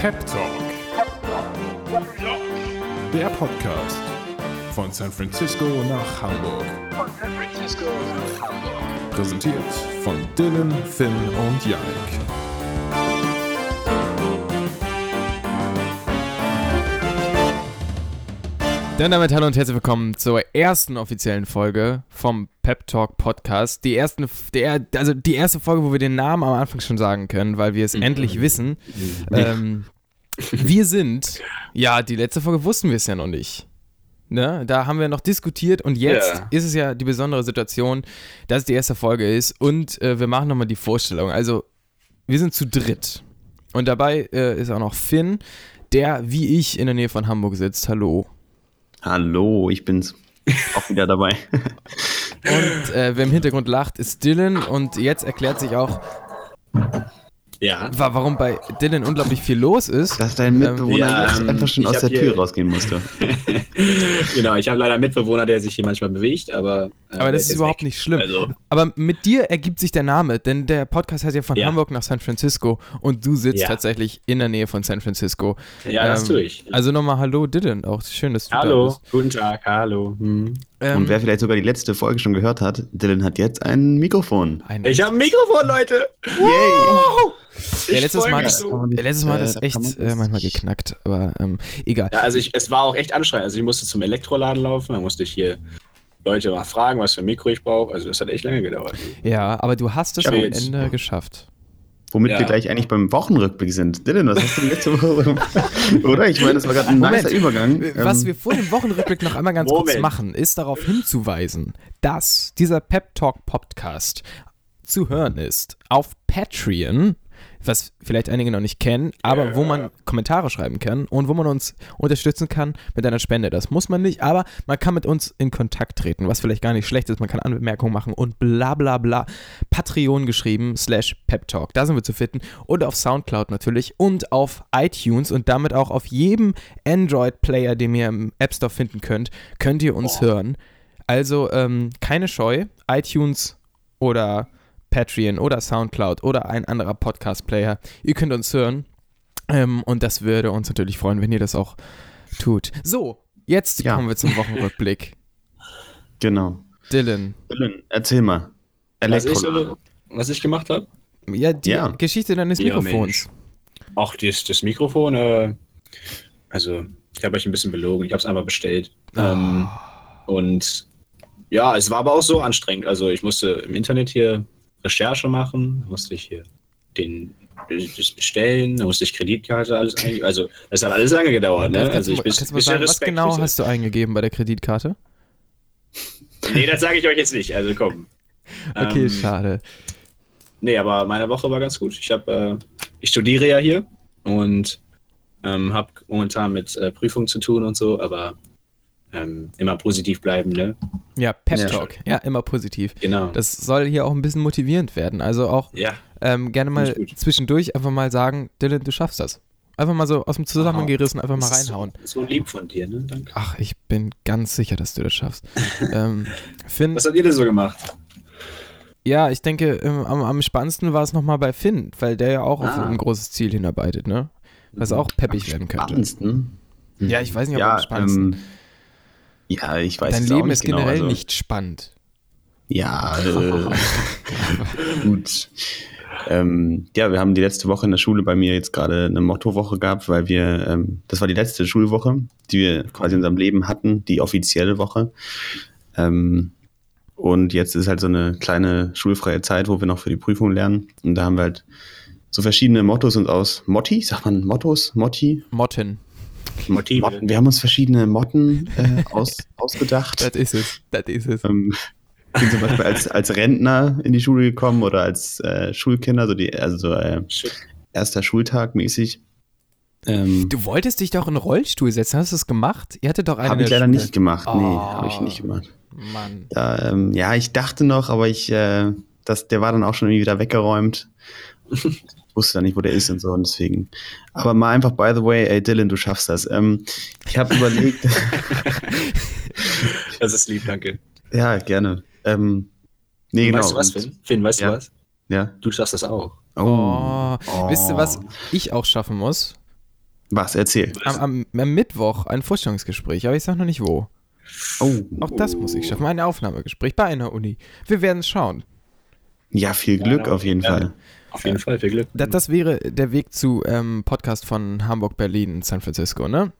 Pep Talk. Der Podcast von San Francisco nach Hamburg. Präsentiert von Dylan, Finn und Yannick. Dann damit hallo und herzlich willkommen zur ersten offiziellen Folge vom Pep Talk Podcast. Die, ersten, der, also die erste Folge, wo wir den Namen am Anfang schon sagen können, weil wir es endlich wissen. Ähm, wir sind, ja, die letzte Folge wussten wir es ja noch nicht. Ne? Da haben wir noch diskutiert und jetzt Ja. ist es ja die besondere Situation, dass es die erste Folge ist und äh, wir machen nochmal die Vorstellung. Also, wir sind zu dritt. Und dabei äh, ist auch noch Finn, der wie ich in der Nähe von Hamburg sitzt. Hallo. Hallo, ich bin's auch wieder dabei. Und äh, wer im Hintergrund lacht, ist Dylan. Und jetzt erklärt sich auch, Ja. wa- warum bei Dylan unglaublich viel los ist. Dass dein Mitbewohner ja, ähm, einfach schon aus der Tür rausgehen musste. Genau, ich habe leider einen Mitbewohner, der sich hier manchmal bewegt, aber. äh, Aber das der ist überhaupt weg. nicht schlimm. Also, Aber mit dir ergibt sich der Name, denn der Podcast heißt ja von Ja. Hamburg nach San Francisco und du sitzt Ja. tatsächlich in der Nähe von San Francisco. ja, das Ähm, tue ich. Also nochmal Hallo Dylan, auch schön, dass du da hallo, bist. guten Tag, hallo. Hm. Ähm, Und wer vielleicht sogar die letzte Folge schon gehört hat, Dylan hat jetzt ein Mikrofon. ein, Ich habe ein Mikrofon, Leute. ja, Ich letztes Mal, das, so. ja, letztes Mal hat Äh, das da echt äh, manchmal geknackt, aber ähm, egal. Ja, also ich, es war auch echt anstrengend. Also ich musste zum Elektroladen laufen, dann musste ich hier Leute mal fragen, was für ein Mikro ich brauche. Also das hat echt lange gedauert. Ja, aber du hast es am Ende geschafft. Womit Ja. wir gleich eigentlich beim Wochenrückblick sind. Dylan, was hast du letzte Woche? Oder? Ich meine, das war gerade ein Moment. nicer Übergang. Was Ähm, wir vor dem Wochenrückblick noch einmal ganz kurz Moment. machen, ist darauf hinzuweisen, dass dieser Pep Talk Podcast zu hören ist auf Patreon, was vielleicht einige noch nicht kennen, aber wo man Kommentare schreiben kann und wo man uns unterstützen kann mit einer Spende. Das muss man nicht, aber man kann mit uns in Kontakt treten, was vielleicht gar nicht schlecht ist. Man kann Anmerkungen machen und bla bla bla. Patreon geschrieben slash Pep Talk. Da sind wir zu finden. Und auf Soundcloud natürlich und auf iTunes und damit auch auf jedem Android-Player, den ihr im App Store finden könnt, könnt ihr uns hören. Also ähm, keine Scheu, iTunes oder Patreon oder Soundcloud oder ein anderer Podcast-Player. Ihr könnt uns hören. Ähm, und das würde uns natürlich freuen, wenn ihr das auch tut. So, jetzt Ja. kommen wir zum Wochenrückblick. Genau. Dylan. Dylan, erzähl mal. Was ich, was ich gemacht habe? Ja, die Ja. Geschichte deines Ja, Mikrofons. Ach, das, das Mikrofon, äh, also ich habe euch ein bisschen belogen. Ich habe es einfach bestellt. Ähm, und ja, es war aber auch so anstrengend. Also ich musste im Internet hier Recherche machen, musste ich hier den bestellen, da musste ich Kreditkarte alles eingeben. Also das hat alles lange gedauert. Ne? Also ich bin bisschen sagen, was genau hast du eingegeben bei der Kreditkarte? Nee, das sage ich euch jetzt nicht. Also komm. Okay, Ähm, schade. Nee, aber meine Woche war ganz gut. Ich habe, äh, ich studiere ja hier und ähm, habe momentan mit äh, Prüfungen zu tun und so, aber ähm, immer positiv bleiben, ne? Ja, Pep Ja. Talk. Ja, immer positiv. Genau. Das soll hier auch ein bisschen motivierend werden. Also auch ja. ähm, gerne mal zwischendurch einfach mal sagen, Dylan, du schaffst das. Einfach mal so aus dem Zusammenhang gerissen, einfach mal Das ist reinhauen. So, so lieb von dir, ne? Danke. Ach, ich bin ganz sicher, dass du das schaffst. ähm, Finn, Was habt ihr denn so gemacht? ja, ich denke, ähm, am, am spannendsten war es nochmal bei Finn, weil der ja auch auf Ah. ein großes Ziel hinarbeitet, ne? Was auch peppig werden könnte. Spannendsten. Ja, ich weiß nicht, ob Ja, am spannendsten. ähm, ja, ich weiß Dein Leben ist genau, generell also- nicht spannend. Ja, äh, gut. Ähm, ja, wir haben die letzte Woche in der Schule bei mir jetzt gerade eine Mottowoche gehabt, weil wir, ähm, das war die letzte Schulwoche, die wir quasi in unserem Leben hatten, die offizielle Woche. Ähm, und jetzt ist halt so eine kleine schulfreie Zeit, wo wir noch für die Prüfung lernen. Und da haben wir halt so verschiedene Mottos uns aus Motti, sagt man Mottos, Motti? Motten. Motive. Motten. Wir haben uns verschiedene Motten äh, aus, ausgedacht. Das ist es. Das ist es. Ähm, bin zum Beispiel als, als Rentner in die Schule gekommen oder als äh, Schulkinder, so die, also so, äh, erster Schultag mäßig. Ähm, Du wolltest dich doch in einen Rollstuhl setzen. Hast du es gemacht? Ihr hattet doch eine. habe ich leider Schule. nicht gemacht. Nee, Oh. habe ich nicht gemacht. Mann. Da, ähm, ja, ich dachte noch, aber ich, äh, das, der war dann auch schon irgendwie wieder weggeräumt. Ich wusste dann nicht, wo der ist und so und deswegen. Aber mal einfach, by the way, ey Dylan, du schaffst das. Ähm, ich habe überlegt, Das ist lieb, danke. ja, gerne. Ähm, nee, genau. Weißt du was, Finn? Finn, weißt Ja. du was? Ja. Du schaffst das auch. Oh. Oh. Wisst ihr, was ich auch schaffen muss? Was? Erzähl. Am, am, am Mittwoch ein Vorstellungsgespräch, aber ich sag noch nicht wo. Oh. Auch das muss ich schaffen. Ein Aufnahmegespräch bei einer Uni. Wir werden es schauen. Ja, viel Glück Ja, auf jeden ja. Fall. Auf jeden Fall, viel Glück. Das, das wäre der Weg zu ähm, Podcast von Hamburg, Berlin, San Francisco, ne?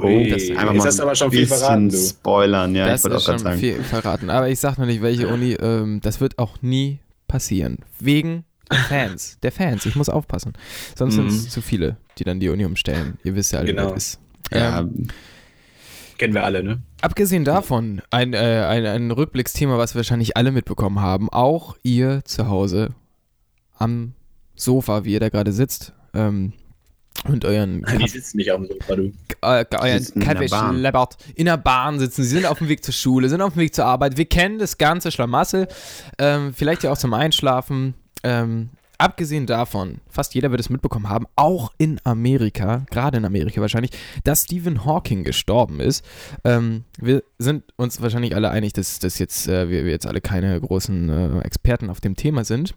Ui, das- jetzt Einfach mal hast du aber schon viel verraten, du. spoilern, ja, das ich wollte ist auch gerade schon sagen. viel verraten. Aber ich sag noch nicht, welche Uni. Ähm, das wird auch nie passieren. Wegen der Fans. Der Fans. Ich muss aufpassen. Sonst sind es Mhm. zu viele, die dann die Uni umstellen. Ihr wisst ja alle, Genau. wie das ist. Ja, Ähm, Kennen wir alle, ne? Abgesehen davon, ein, äh, ein, ein Rückblicksthema, was wahrscheinlich alle mitbekommen haben, auch ihr zu Hause am Sofa, wie ihr da gerade sitzt, ähm, und euren, Die sitzen nicht auf dem Sofa, du. äh, euren sitzen in der Kaffee Bahn. schleppert, in der Bahn sitzen, sie sind auf dem Weg zur Schule, sind auf dem Weg zur Arbeit, wir kennen das ganze Schlamassel, ähm, vielleicht ja auch zum Einschlafen, ähm, Abgesehen davon, fast jeder wird es mitbekommen haben, auch in Amerika, gerade in Amerika wahrscheinlich, dass Stephen Hawking gestorben ist. Ähm, wir sind uns wahrscheinlich alle einig, dass, dass jetzt, äh, wir, wir jetzt alle keine großen äh, Experten auf dem Thema sind.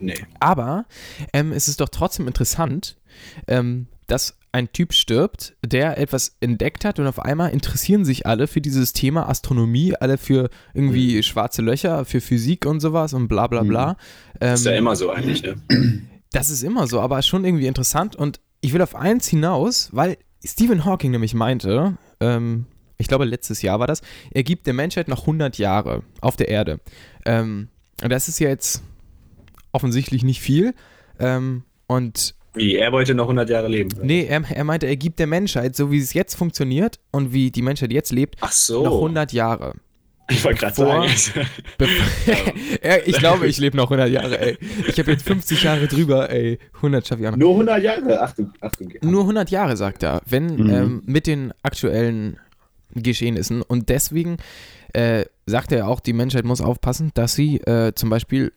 Nee. Aber ähm, es ist doch trotzdem interessant, ähm, dass ein Typ stirbt, der etwas entdeckt hat und auf einmal interessieren sich alle für dieses Thema Astronomie, alle für irgendwie schwarze Löcher, für Physik und sowas und bla bla bla. Ähm, Ist ja immer so eigentlich, ne? das ist immer so, aber schon irgendwie interessant und ich will auf eins hinaus, weil Stephen Hawking nämlich meinte, ähm, ich glaube letztes Jahr war das, er gibt der Menschheit noch 100 Jahre auf der Erde. Ähm, und das ist ja jetzt offensichtlich nicht viel. Ähm, und Wie, er wollte noch 100 Jahre leben. nee, er, er meinte, er gibt der Menschheit, so wie es jetzt funktioniert und wie die Menschheit jetzt lebt, Ach so. noch 100 Jahre. Ich wollte gerade sagen. Ja, ich glaube, ich lebe noch 100 Jahre, ey. Ich habe jetzt 50 Jahre drüber, ey. 100 schaffe ich auch noch. Nur 100 Jahre? Achtung, Achtung. Nur 100 Jahre, sagt er, wenn Mhm. ähm, mit den aktuellen Geschehnissen. Und deswegen äh, sagt er auch, die Menschheit muss aufpassen, dass sie äh, zum Beispiel,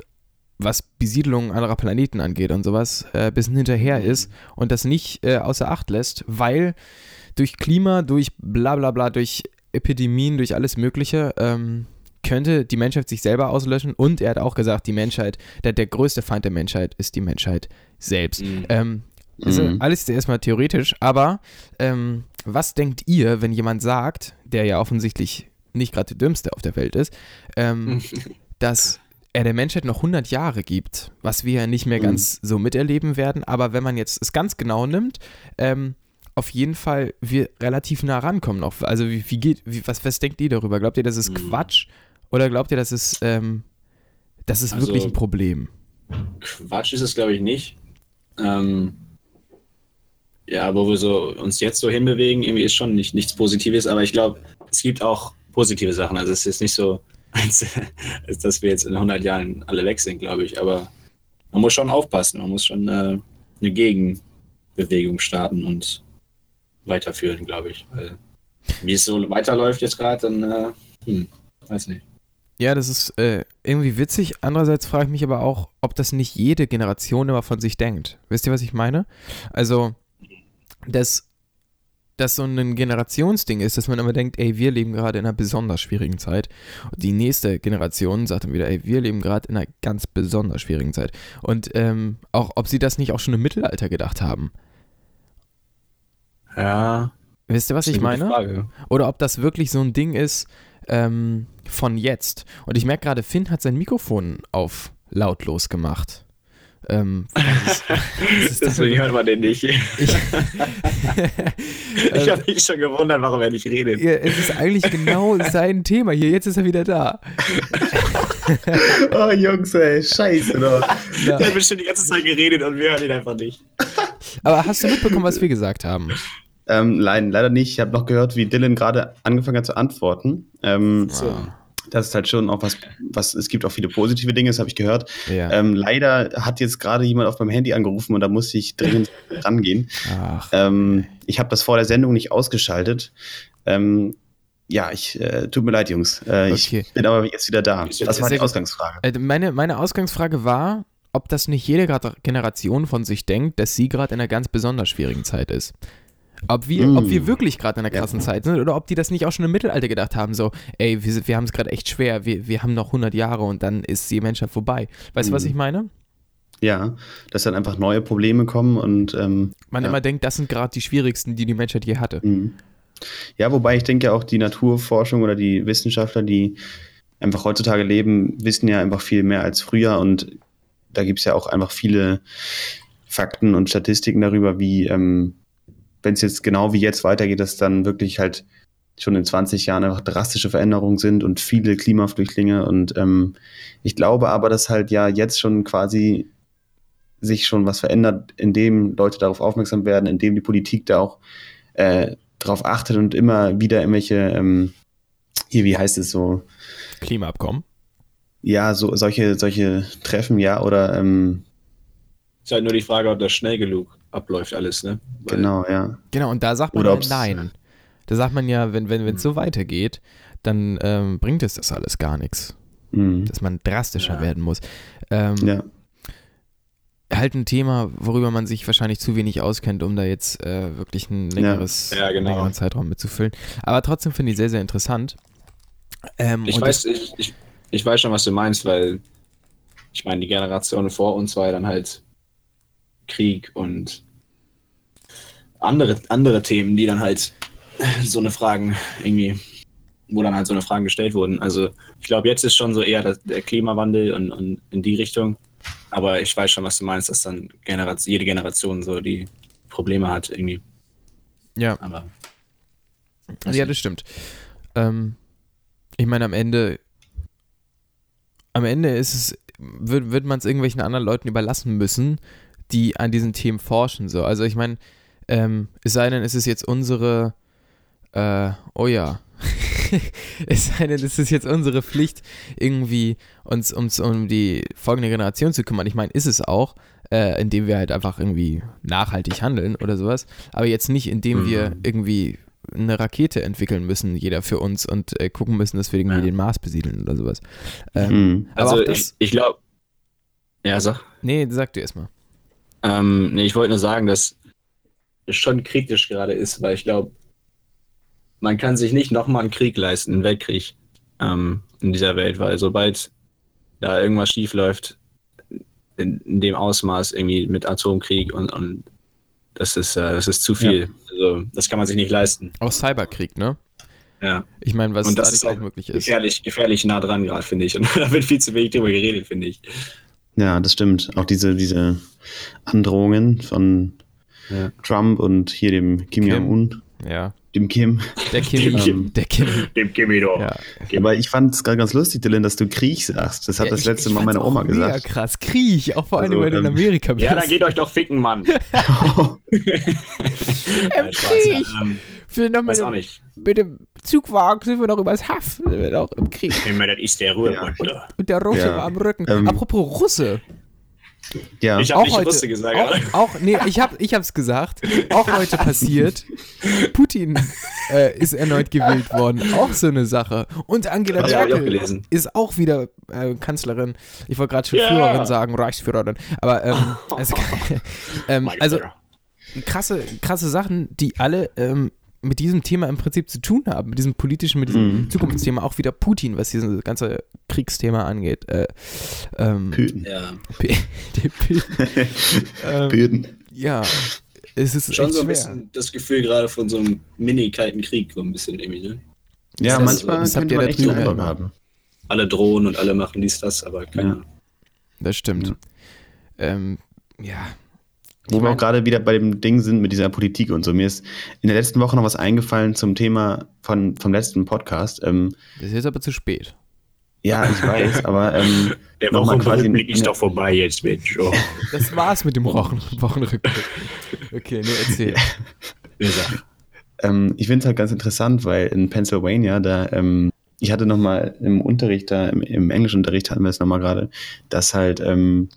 was Besiedelung anderer Planeten angeht und sowas, äh, bisschen hinterher ist und das nicht äh, außer Acht lässt, weil durch Klima, durch bla bla bla, durch Epidemien, durch alles Mögliche, ähm, könnte die Menschheit sich selber auslöschen. Und er hat auch gesagt, die Menschheit, der, der größte Feind der Menschheit ist die Menschheit selbst. Mhm. Ähm, ist Mhm. alles erstmal theoretisch, aber ähm, was denkt ihr, wenn jemand sagt, der ja offensichtlich nicht gerade der Dümmste auf der Welt ist, ähm, dass er der Menschheit noch 100 Jahre gibt, was wir ja nicht mehr Mhm. ganz so miterleben werden, aber wenn man jetzt es ganz genau nimmt, ähm, auf jeden Fall wir relativ nah rankommen noch. Also wie, wie geht, wie, was, was denkt ihr darüber? Glaubt ihr, das ist Mhm. Quatsch oder glaubt ihr, das ist, ähm, das ist Also- wirklich ein Problem? Quatsch ist es, glaube ich, nicht. Ähm, ja, wo wir so uns jetzt so hinbewegen, irgendwie ist schon nicht, nichts Positives, aber ich glaube, es gibt auch positive Sachen. Also es ist nicht so, als, als dass wir jetzt in 100 Jahren alle weg sind, glaube ich. Aber man muss schon aufpassen, man muss schon äh, eine Gegenbewegung starten und weiterführen, glaube ich. Weil, wie es so weiterläuft jetzt gerade, dann, äh, hm, weiß nicht. Ja, das ist äh, irgendwie witzig. Andererseits frage ich mich aber auch, ob das nicht jede Generation immer von sich denkt. Wisst ihr, was ich meine? Also, dass das so ein Generationsding ist, dass man immer denkt, ey, wir leben gerade in einer besonders schwierigen Zeit. Und die nächste Generation sagt dann wieder, ey, wir leben gerade in einer ganz besonders schwierigen Zeit. Und ähm, auch, ob sie das nicht auch schon im Mittelalter gedacht haben. Ja, Wisst ihr, was ich meine? Frage. Oder ob das wirklich so ein Ding ist ähm, von jetzt. Und ich merke gerade, Finn hat sein Mikrofon auf lautlos gemacht. Ähm, was ist, was ist das Deswegen hört man den nicht. Ich, Ich habe mich schon gewundert, warum er nicht redet. ja, es ist eigentlich genau sein Thema hier. Jetzt ist er wieder da. Oh, Jungs, ey, scheiße doch. Ja. Er hat bestimmt die ganze Zeit geredet und wir hören ihn einfach nicht. Aber hast du mitbekommen, was wir gesagt haben? Ähm, leider, leider nicht. Ich habe noch gehört, wie Dylan gerade angefangen hat zu antworten. Ähm, So. Das ist halt schon auch was, was, es gibt auch viele positive Dinge, das habe ich gehört. Ja. Ähm, leider hat jetzt gerade jemand auf meinem Handy angerufen und da musste ich dringend rangehen. Ach, Ähm, ich habe das vor der Sendung nicht ausgeschaltet. Ähm, ja, ich, äh, tut mir leid, Jungs. Äh, Okay. Ich bin aber jetzt wieder da. Das war die. Ausgangsfrage. äh, meine, meine Ausgangsfrage war, ob das nicht jede Generation von sich denkt, dass sie gerade in einer ganz besonders schwierigen Zeit ist. Ob wir, Mm. ob wir wirklich gerade in einer Ja. krassen Zeit sind oder ob die das nicht auch schon im Mittelalter gedacht haben, so, ey, wir, wir haben es gerade echt schwer, wir, wir haben noch 100 Jahre und dann ist die Menschheit vorbei. Weißt du, was Mm. ich meine? Ja, dass dann einfach neue Probleme kommen und ähm, Man Ja. immer denkt, das sind gerade die schwierigsten, die die Menschheit je hatte. Mhm. Ja, wobei ich denke auch die Naturforschung oder die Wissenschaftler, die einfach heutzutage leben, wissen ja einfach viel mehr als früher und da gibt es ja auch einfach viele Fakten und Statistiken darüber, wie, ähm, wenn es jetzt genau wie jetzt weitergeht, dass dann wirklich halt schon in 20 Jahren einfach drastische Veränderungen sind und viele Klimaflüchtlinge und ähm, ich glaube aber, dass halt ja jetzt schon quasi sich schon was verändert, indem Leute darauf aufmerksam werden, indem die Politik da auch äh, darauf achtet und immer wieder irgendwelche, ähm, hier, wie heißt es so, Klimaabkommen. ja, so solche, solche Treffen, ja, oder ähm, Ist halt nur die Frage, ob das schnell genug abläuft, alles, ne? Weil- genau, ja. Genau, und da sagt man ja ob's- nein. Da sagt man ja, wenn wenn wenn es so weitergeht, dann ähm, bringt es das alles gar nichts, Mhm. dass man drastischer Ja. werden muss. Ähm, Ja, Halt ein Thema, worüber man sich wahrscheinlich zu wenig auskennt, um da jetzt äh, wirklich ein längeres, Ja, genau. längeren Zeitraum mitzufüllen. Aber trotzdem finde ich sehr, sehr interessant. Ähm, Ich und weiß, ich, ich, ich weiß schon, was du meinst, weil ich meine, die Generation vor uns war ja dann halt Krieg und andere, andere Themen, die dann halt so eine Fragen irgendwie, wo dann halt so eine Fragen gestellt wurden. Also ich glaube, jetzt ist schon so eher das, der Klimawandel und, und in die Richtung. Aber ich weiß schon, was du meinst, dass dann Generation, jede Generation so die Probleme hat irgendwie. ja, Aber ja, das stimmt. Ähm, ich meine, am Ende, am Ende ist es, wird, wird man es irgendwelchen anderen Leuten überlassen müssen, die an diesen Themen forschen. So. Also ich meine, ähm, es sei denn, es ist jetzt unsere, äh, oh ja, es sei denn, es ist jetzt unsere Pflicht, irgendwie uns, uns um die folgende Generation zu kümmern. Ich meine, ist es auch, äh, indem wir halt einfach irgendwie nachhaltig handeln oder sowas, aber jetzt nicht, indem wir irgendwie eine Rakete entwickeln müssen, jeder für uns und äh, gucken müssen, dass wir irgendwie Ja. den Mars besiedeln oder sowas. Ähm, Mhm. also ich, ich glaube, ja, sag. nee, sag du erstmal. Ähm, nee, ich wollte nur sagen, dass es schon kritisch gerade ist, weil ich glaube, man kann sich nicht nochmal einen Krieg leisten, einen Weltkrieg ähm, in dieser Welt, weil sobald da irgendwas schief läuft, in, in dem Ausmaß irgendwie mit Atomkrieg und, und das ist, äh, das ist zu viel. Also das kann man sich nicht leisten. Auch Cyberkrieg, ne? Ja. Ich meine, was Und das ist auch möglich ist. Gefährlich, gefährlich nah dran gerade, finde ich. Und da wird viel zu wenig drüber geredet, finde ich. Ja, das stimmt. Auch diese, diese Androhungen von Ja. Trump und hier dem Kim, Kim. Jong-un, Ja. dem Kim. Der Kim, Dem Kim. der Kim. Dem Kimmy doch. Ja. Aber ich fand es gerade ganz lustig, Dylan, dass du Krieg sagst. Das hat Ja, das ich- letzte ich Mal meine Oma gesagt. krass. Krieg, auch vor allem, Also, weil du in ähm, Amerika bist. Ja, dann geht euch doch ficken, Mann. Spaß, Krieg. ja, ähm, Für noch weiß mit, auch Zugwagen sind wir noch übers Haff. Sind wir noch im Krieg. Ich meine, das ist der Ruhrpott. Und der Russe Ja. war am Rücken. Ähm, Apropos Russe. Ja, Ich habe Auch nicht heute. Russe gesagt, auch, aber auch, nee, ich hab, ich hab's gesagt. Auch heute passiert. Putin äh, ist erneut gewählt worden. Auch so eine Sache. Und Angela Das auch Merkel gelesen. ist auch wieder äh, Kanzlerin. Ich wollte gerade schon Ja. Führerin sagen, Reichsführerin. Aber ähm, also, ähm, also krasse, krasse Sachen, die alle ähm, mit diesem Thema im Prinzip zu tun haben, mit diesem politischen, mit diesem Mhm. Zukunftsthema, auch wieder Putin, was dieses ganze Kriegsthema angeht. Äh, ähm, Püten. ja. P- die P- ähm, Püten. ja, es ist Schon echt so ein schwer. bisschen das Gefühl gerade von so einem mini-kalten Krieg, so ein bisschen irgendwie, ne? Ja, Das- manchmal das habt könnte ihr man da echt. Eindruck haben. Alle drohen und alle machen dies, das, aber keine Ja. Ahnung. Das stimmt. Ja. Ähm, ja. Wo Ich wir auch gerade wieder bei dem Ding sind mit dieser Politik und so. Mir ist in der letzten Woche noch was eingefallen zum Thema von, vom letzten Podcast. Ähm, Das ist jetzt aber zu spät. ja, ich weiß, aber ähm, Der Wochenrückblick ist doch vorbei jetzt, Mensch. Oh. Das war's mit dem Wochen Wochenrückblick. Okay, nee, erzähl. Gesagt. ähm, ich finde es halt ganz interessant, weil in Pennsylvania, da, ähm, ich hatte nochmal im Unterricht, da im, im Englischunterricht hatten wir es nochmal gerade, dass halt, ähm,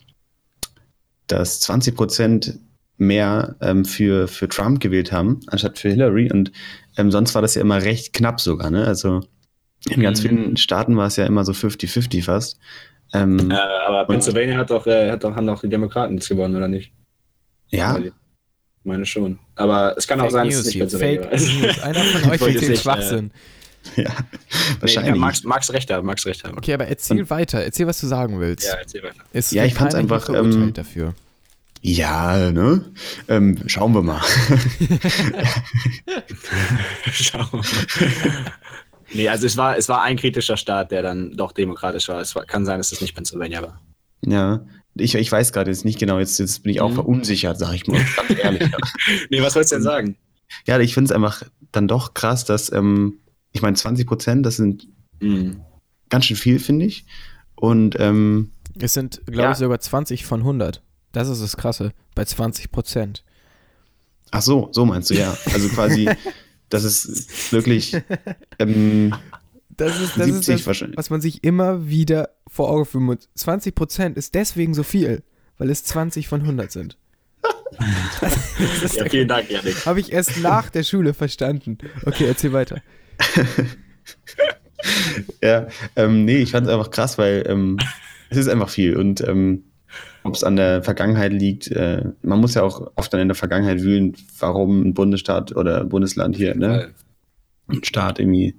dass 20 Prozent mehr ähm, für, für Trump gewählt haben, anstatt für Hillary. Und ähm, sonst war das ja immer recht knapp sogar, ne? Also in ganz Mhm. vielen Staaten war es ja immer so 50-50 fast. Ähm, Äh, aber Pennsylvania hat doch, äh, hat doch, haben doch die Demokraten jetzt gewonnen, oder nicht? ja, Ich meine schon. Aber es kann auch Fake sein, dass es nicht. Pennsylvania Fake. News. Einer von euch wollte erzählt nicht, äh, Schwachsinn. Ja, Nee, wahrscheinlich. ja, Max, Max recht haben, Max recht haben. Okay, aber erzähl weiter. Erzähl, was du sagen willst. Ja, erzähl weiter. Es Ja, ich fand's keiner hier einfach, ähm, dafür. Ja, ne? Ähm, schauen wir mal. Schau. nee, also es war, es war ein kritischer Staat, der dann doch demokratisch war. Es war, kann sein, dass es nicht Pennsylvania war. ja. Ich, ich weiß gerade jetzt nicht genau, jetzt, jetzt bin ich auch Mhm. verunsichert, sag ich mal. Ganz ehrlich. Nee, was wolltest du denn sagen? ja, ich finde es einfach dann doch krass, dass, ähm, ich meine, 20 Prozent, das sind Mhm. ganz schön viel, finde ich. Und ähm, Es sind, glaube Ja. ich, sogar 20 von 100. Das ist das Krasse. Bei 20 Prozent. ach so, so meinst du, ja. Also quasi, das ist wirklich ähm, Das ist, das 70 ist das, wahrscheinlich. was man sich immer wieder vor Augen führen muss. 20 Prozent ist deswegen so viel, weil es 20 von 100 sind. Ja, vielen Dank, Janik. habe ich erst nach der Schule verstanden. Okay, erzähl weiter. Ja, ähm, nee, ich fand es einfach krass, weil ähm, es ist einfach viel. Und ähm, ob es an der Vergangenheit liegt, äh, man muss ja auch oft dann in der Vergangenheit wühlen, warum ein Bundesstaat oder ein Bundesland hier, ne? Ein Staat irgendwie,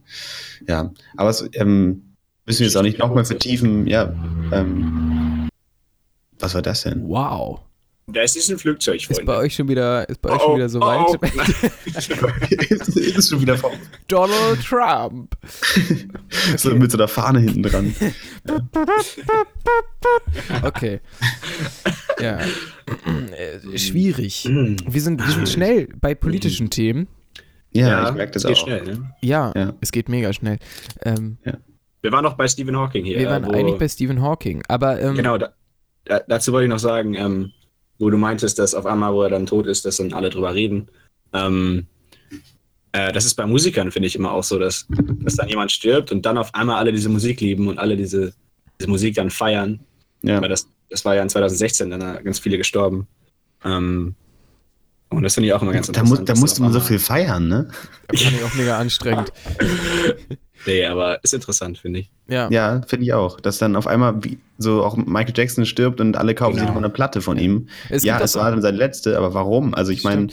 ja. Aber es ähm, müssen wir jetzt auch nicht nochmal vertiefen, ja. Ähm, was war das denn? Wow. Da ist ein Flugzeug, Ist bei Freunde. euch schon wieder, ist bei euch Oh, schon wieder so oh, weit? oh. ist, ist schon wieder vor, Donald Trump. so mit so einer Fahne hinten dran. Okay. Ja. Äh, Schwierig. Wir sind, wir sind schnell bei politischen Themen. Ja, ich merke das es geht auch. schnell, ne? Ja, Ja. es geht mega schnell. Ähm, Wir waren noch bei Stephen Hawking hier. wir waren äh, eigentlich bei Stephen Hawking, aber ähm, Genau, da, da, dazu wollte ich noch sagen, ähm, wo du meintest, dass auf einmal, wo er dann tot ist, dass dann alle drüber reden. Ähm, äh, das ist bei Musikern, finde ich, immer auch so, dass, dass dann jemand stirbt und dann auf einmal alle diese Musik lieben und alle diese, diese Musik dann feiern. Ja. Weil das, das war ja in 2016, dann sind ganz viele gestorben. Ähm, und das finde ich auch immer ganz Da, interessant. da musste man so viel feiern, ne? fand ich auch mega anstrengend. Nee, aber ist interessant, finde ich. Ja. Ja, finde ich auch. Dass dann auf einmal wie, so auch Michael Jackson stirbt und alle kaufen sich Genau. nochmal eine Platte von ihm. Es ja, es war dann seine letzte, aber warum? Also ich meine,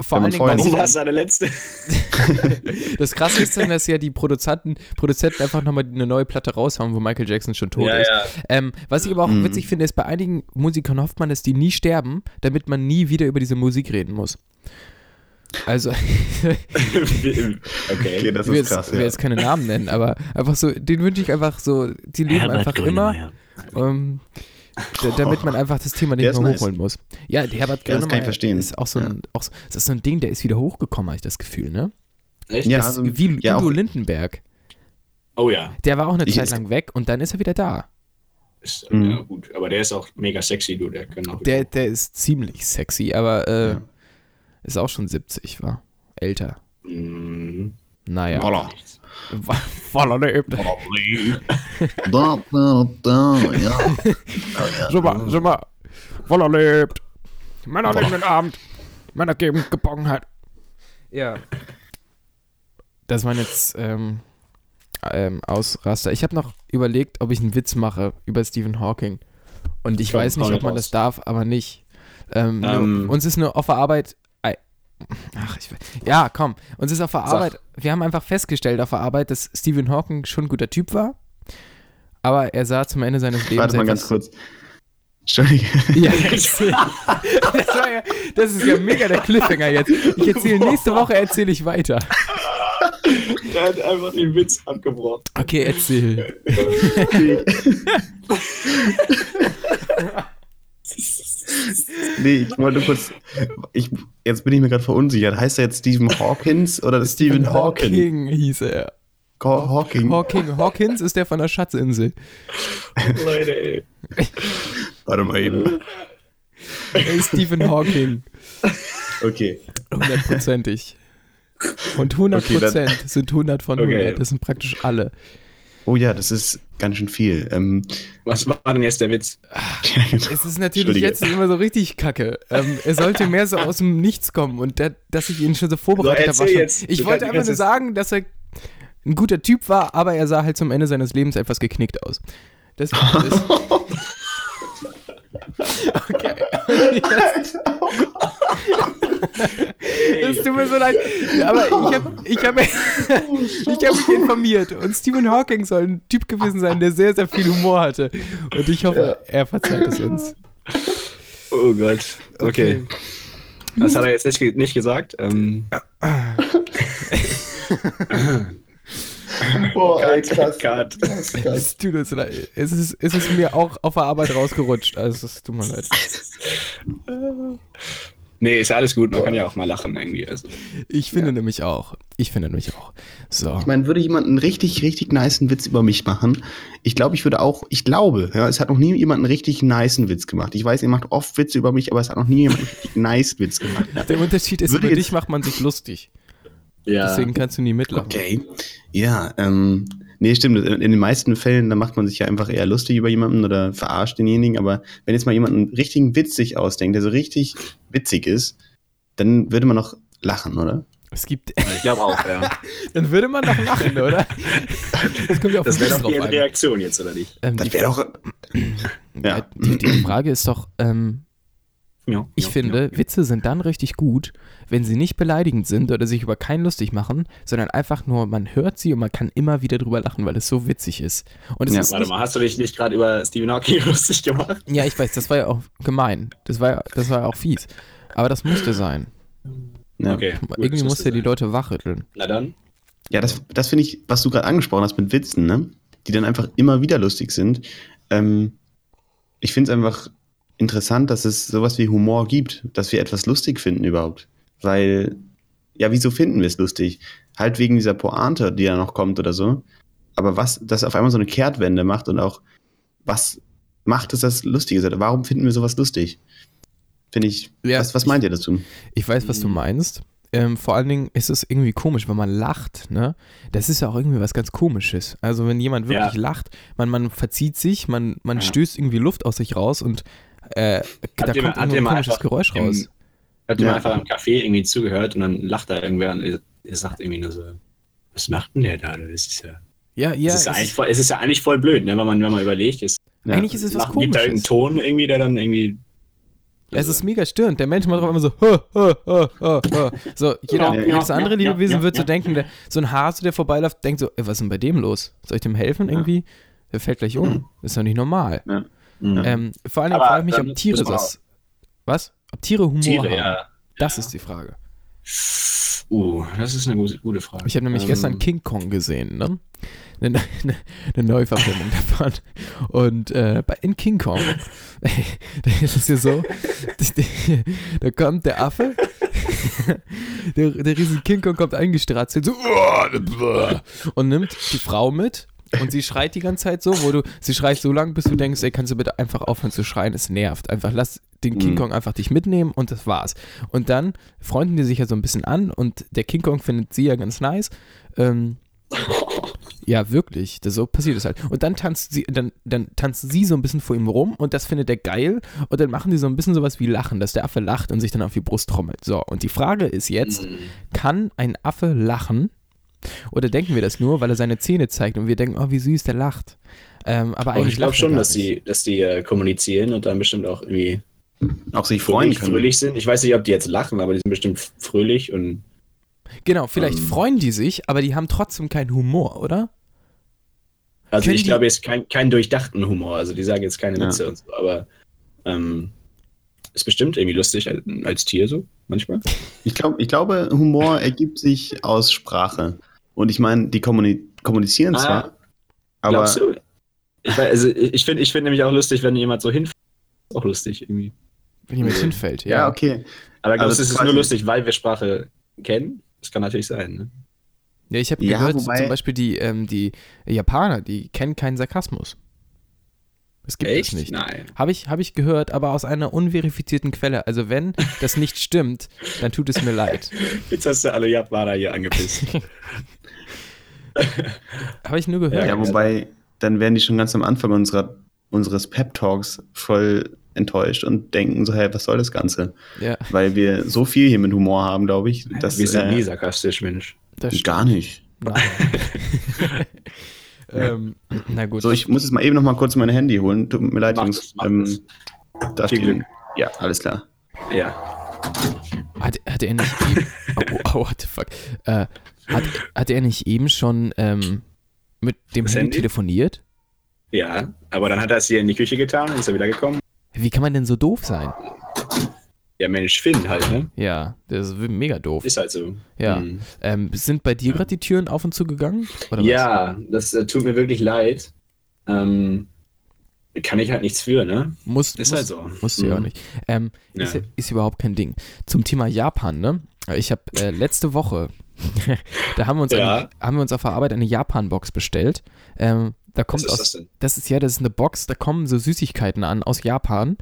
Vor nicht- Warum war es seine letzte? das Krasse ist dann, dass ja die Produzenten, Produzenten einfach nochmal eine neue Platte raushauen, wo Michael Jackson schon tot ist. Ähm, was ich aber auch Mhm. witzig finde, ist, bei einigen Musikern hofft man, dass die nie sterben, damit man nie wieder über diese Musik reden muss. Also, okay. okay, das ich will ist jetzt, krass. will Ja. jetzt keine Namen nennen, aber einfach so, den wünsche ich einfach so, die leben einfach immer, ähm, da- damit man einfach das Thema nicht Der mehr ist nice. hochholen muss. Ja, der Herbert Ja, das kann ich Grönemeyer verstehen. ist auch so ein, auch, so- das ist so ein Ding, der ist wieder hochgekommen, habe ich das Gefühl, ne? Echt? Ja, also, wie ja, Udo auch- Lindenberg. Oh ja. Der war auch eine Ich- Zeit lang weg und dann ist er wieder da. Ist, Mhm. ja, gut. Aber der ist auch mega sexy, du. Der kann auch Der, der ist ziemlich sexy, aber äh, Ja. Ist auch schon 70, war älter. Mhm. Naja. Voller. Voller lebt. Da, da, da, ja. So mal, so mal. Voller lebt. Männer leben den Abend. Männer geben Geborgenheit. Ja. Das waren jetzt ähm, ähm, Ausraster. Ich habe noch überlegt, ob ich einen Witz mache über Stephen Hawking. Und ich Komm, weiß nicht, ob man raus. das darf, aber nicht. Ähm, Ähm. nur, uns ist nur auf der Arbeit. Ach, ich will. Ja, komm. Uns ist auf der Sag. Arbeit. Wir haben einfach festgestellt auf der Arbeit, dass Stephen Hawking schon ein guter Typ war. Aber er sah zum Ende seines Lebens. Warte mal ganz kurz. Entschuldige. ja, das, war ja, das ist ja mega der Cliffhanger jetzt. Ich erzähle nächste Woche erzähle ich weiter. Der hat einfach den Witz abgebrochen. Okay, erzähl. Nee, ich wollte kurz. Ich, jetzt bin ich mir gerade verunsichert. Heißt er jetzt Stephen Hawkins oder Stephen Hawking? Hawking hieß er. Haw- Hawking. Hawking. Hawkins ist der von der Schatzinsel. Leute, ey. Warte mal eben. Er ist Stephen Hawking. Okay. Hundertprozentig. Und 100 Okay, dann- Prozent sind 100 von 100. Okay. Das sind praktisch alle. Oh ja, das ist ganz schön viel. Ähm, Was war denn jetzt der Witz? Es ist natürlich jetzt immer so richtig kacke. Ähm, er sollte mehr so aus dem Nichts kommen und der, dass ich ihn schon so vorbereitet So, habe. jetzt. Ich Du wollte einfach nur sagen, dass er ein guter Typ war, aber er sah halt zum Ende seines Lebens etwas geknickt aus. Das war das. Okay. Es tut mir so leid. Aber ich habe ich hab, ich hab mich informiert. Und Stephen Hawking soll ein Typ gewesen sein, der sehr, sehr viel Humor hatte. Und ich hoffe, er verzeiht es uns. Oh Gott. Okay. Das hat er jetzt nicht, nicht gesagt. Ähm, Boah, ey, Cut, cut. Es tut uns leid. Es ist, es ist mir auch auf der Arbeit rausgerutscht. Also es tut mir leid. Nee, ist ja alles gut. Man kann ja auch mal lachen irgendwie. Also. Ich finde nämlich auch. Ich finde nämlich auch. So. Ich meine, würde jemand einen richtig, richtig niceen Witz über mich machen? Ich glaube, ich würde auch, ich glaube, ja, es hat noch nie jemand einen richtig niceen Witz gemacht. Ich weiß, ihr macht oft Witze über mich, aber es hat noch nie jemand einen richtig nice Witz gemacht. Der Unterschied ist, Würde über dich macht man sich lustig. Ja. Deswegen kannst du nie mitlachen. Okay. Ja, ähm, nee, stimmt. In den meisten Fällen, da macht man sich ja einfach eher lustig über jemanden oder verarscht denjenigen. Aber wenn jetzt mal jemand einen richtigen Witz sich ausdenkt, der so richtig witzig ist, dann würde man noch lachen, oder? Es gibt. Ich glaube auch, ja. Dann würde man doch lachen, oder? Das kommt ja auf Das den wäre doch die. Reaktion jetzt, oder nicht? Ähm, die, Das wäre doch. ja. Ja. die, die Frage ist doch, ähm, Ja, ich ja, finde, ja. Witze sind dann richtig gut, wenn sie nicht beleidigend sind oder sich über keinen lustig machen, sondern einfach nur, man hört sie und man kann immer wieder drüber lachen, weil es so witzig ist. Und es Ja, ist Warte nicht, mal, hast du dich nicht gerade über Stephen Hawking lustig gemacht? ja, ich weiß, das war ja auch gemein. Das war, ja- das war ja auch fies. Aber das musste sein. Ja. Okay. gut, Irgendwie musste die sein. Leute wachrütteln. Na dann. Ja, das, das finde ich, was du gerade angesprochen hast mit Witzen, ne? Die dann einfach immer wieder lustig sind. Ähm, ich finde es einfach interessant, dass es sowas wie Humor gibt, dass wir etwas lustig finden überhaupt. Weil, ja, wieso finden wir es lustig? Halt wegen dieser Pointe, die da noch kommt oder so. Aber was, das auf einmal so eine Kehrtwende macht und auch, was macht es das Lustige? Warum finden wir sowas lustig? Finde ich, Ja, was, was meint ihr dazu? Ich weiß, was du meinst. Ähm, vor allen Dingen ist es irgendwie komisch, wenn man lacht, ne? Das ist ja auch irgendwie was ganz Komisches. Also wenn jemand wirklich Ja. lacht, man, man verzieht sich, man, man Ja. stößt irgendwie Luft aus sich raus und äh, da kommt ihr ein komisches einfach Geräusch im- raus. Hat ja. Ja. einfach im Café irgendwie zugehört und dann lacht da irgendwer und ihr sagt irgendwie nur so, was macht denn der da? Das ist ja, Ja, ja. es, ist ja es voll, es ist ja eigentlich voll blöd, ne? wenn, man, wenn man überlegt. Es Ja. eigentlich ist es was lacht- gibt da irgendeinen Komisches. Ton irgendwie, der dann irgendwie. Es ist mega störend. Der Mensch macht auch immer so, ha, ha, ha, ha. so jeder, Ja, jedes ja, andere ja, Lebewesen ja, wird so ja. denken, der, so ein Hase, der vorbeiläuft, denkt so, ey, was ist denn bei dem los? Soll ich dem helfen irgendwie? Der fällt gleich um. Ist doch nicht normal. Ja. Mhm. Ähm, vor allen Dingen frage ich mich, ob Tiere das. Was? Ob Tiere Humor Tiere, haben? ja. Das ist die Frage. Uh, das ist eine gute, gute Frage. Ich habe nämlich Ähm, gestern King Kong gesehen, ne? Eine, eine, eine Neuverfilmung davon. Und äh, bei, in King Kong, da ist es ja so, da kommt der Affe, der, der riesen King Kong kommt eingestratzelt, so und nimmt die Frau mit und sie schreit die ganze Zeit so, wo du, sie schreit so lange, bis du denkst, ey, kannst du bitte einfach aufhören zu schreien, es nervt. Einfach lass den King Mhm. Kong einfach dich mitnehmen und das war's. Und dann freunden die sich ja so ein bisschen an und der King Kong findet sie ja ganz nice. Ähm, ja, wirklich. Das, so passiert es halt. Und dann tanzt sie, dann, dann tanzt sie so ein bisschen vor ihm rum und das findet er geil. Und dann machen die so ein bisschen sowas wie Lachen, dass der Affe lacht und sich dann auf die Brust trommelt. So, und die Frage ist jetzt, Mhm. kann ein Affe lachen? Oder denken wir das nur, weil er seine Zähne zeigt und wir denken, oh, wie süß, der lacht. Ähm, aber eigentlich ich glaube schon, dass die, dass die äh, kommunizieren und dann bestimmt auch irgendwie Auch sich freuen fröhlich, können. fröhlich sind. Ich weiß nicht, ob die jetzt lachen, aber die sind bestimmt fröhlich und Genau, vielleicht Ähm. freuen die sich, aber die haben trotzdem keinen Humor, oder? Also Können ich die- glaube jetzt kein, keinen durchdachten Humor. Also die sagen jetzt keine Ja. Witze und so, aber ähm, ist bestimmt irgendwie lustig als, als Tier so, manchmal. Ich, glaub, ich glaube, Humor ergibt sich aus Sprache. Und ich meine, die kommuni kommunizieren Ah, zwar, aber du? Ich, weiß, also ich finde ich find nämlich auch lustig, wenn jemand so hinfällt. Ist Auch lustig irgendwie. Wenn jemand hinfällt, ja, ja. okay. Aber glaubst Also du, es ist nur lustig, weil wir Sprache kennen? Das kann natürlich sein, ne? Ja, ich habe Ja, gehört, wobei- zum Beispiel die, ähm, die Japaner, die kennen keinen Sarkasmus. Es gibt es nicht. Nein. Habe ich, hab ich gehört, aber aus einer unverifizierten Quelle. Also wenn das nicht stimmt, dann tut es mir leid. Jetzt hast du alle Japaner hier angepisst. Habe ich nur gehört. Ja, wobei, dann werden die schon ganz am Anfang unserer, unseres Pep-Talks voll enttäuscht und denken so, hey, was soll das Ganze? Ja, Weil wir so viel hier mit Humor haben, glaube ich. dass, wir sind äh, nie sarkastisch, Mensch. Gar nicht. Nein. ähm, na gut. So, ich muss jetzt mal eben noch mal kurz mein Handy holen. Tut mir leid, Mach Jungs. das, Ähm, darf Viel ich- Glück. Ja, alles klar. Ja. Hat, hat er nicht eben, oh, oh, what the fuck, äh, hat, hat er nicht eben schon ähm, mit dem Das Handy Handy? telefoniert? Ja, aber dann hat er es hier in die Küche getan und ist er wieder gekommen. Wie kann man denn so doof sein? Ja, Mensch, Finn halt, ne? Ja, das ist mega doof. Ist halt so. Ja. Hm. Ähm, sind bei dir gerade die Türen auf und zu gegangen? Oder Ja, das äh, tut mir wirklich leid. Ähm, kann ich halt nichts für, ne? was? Muss, Ist muss, halt so. Musst du ja auch Mhm. nicht. Ähm, ist, Ja. ist überhaupt kein Ding. Zum Thema Japan, ne? Ich habe äh, letzte Woche, da haben wir, uns Ja. eine, haben wir uns auf der Arbeit eine Japan-Box bestellt. Ähm, da kommt Was ist aus, das denn? Das ist ja, das ist eine Box, da kommen so Süßigkeiten an aus Japan.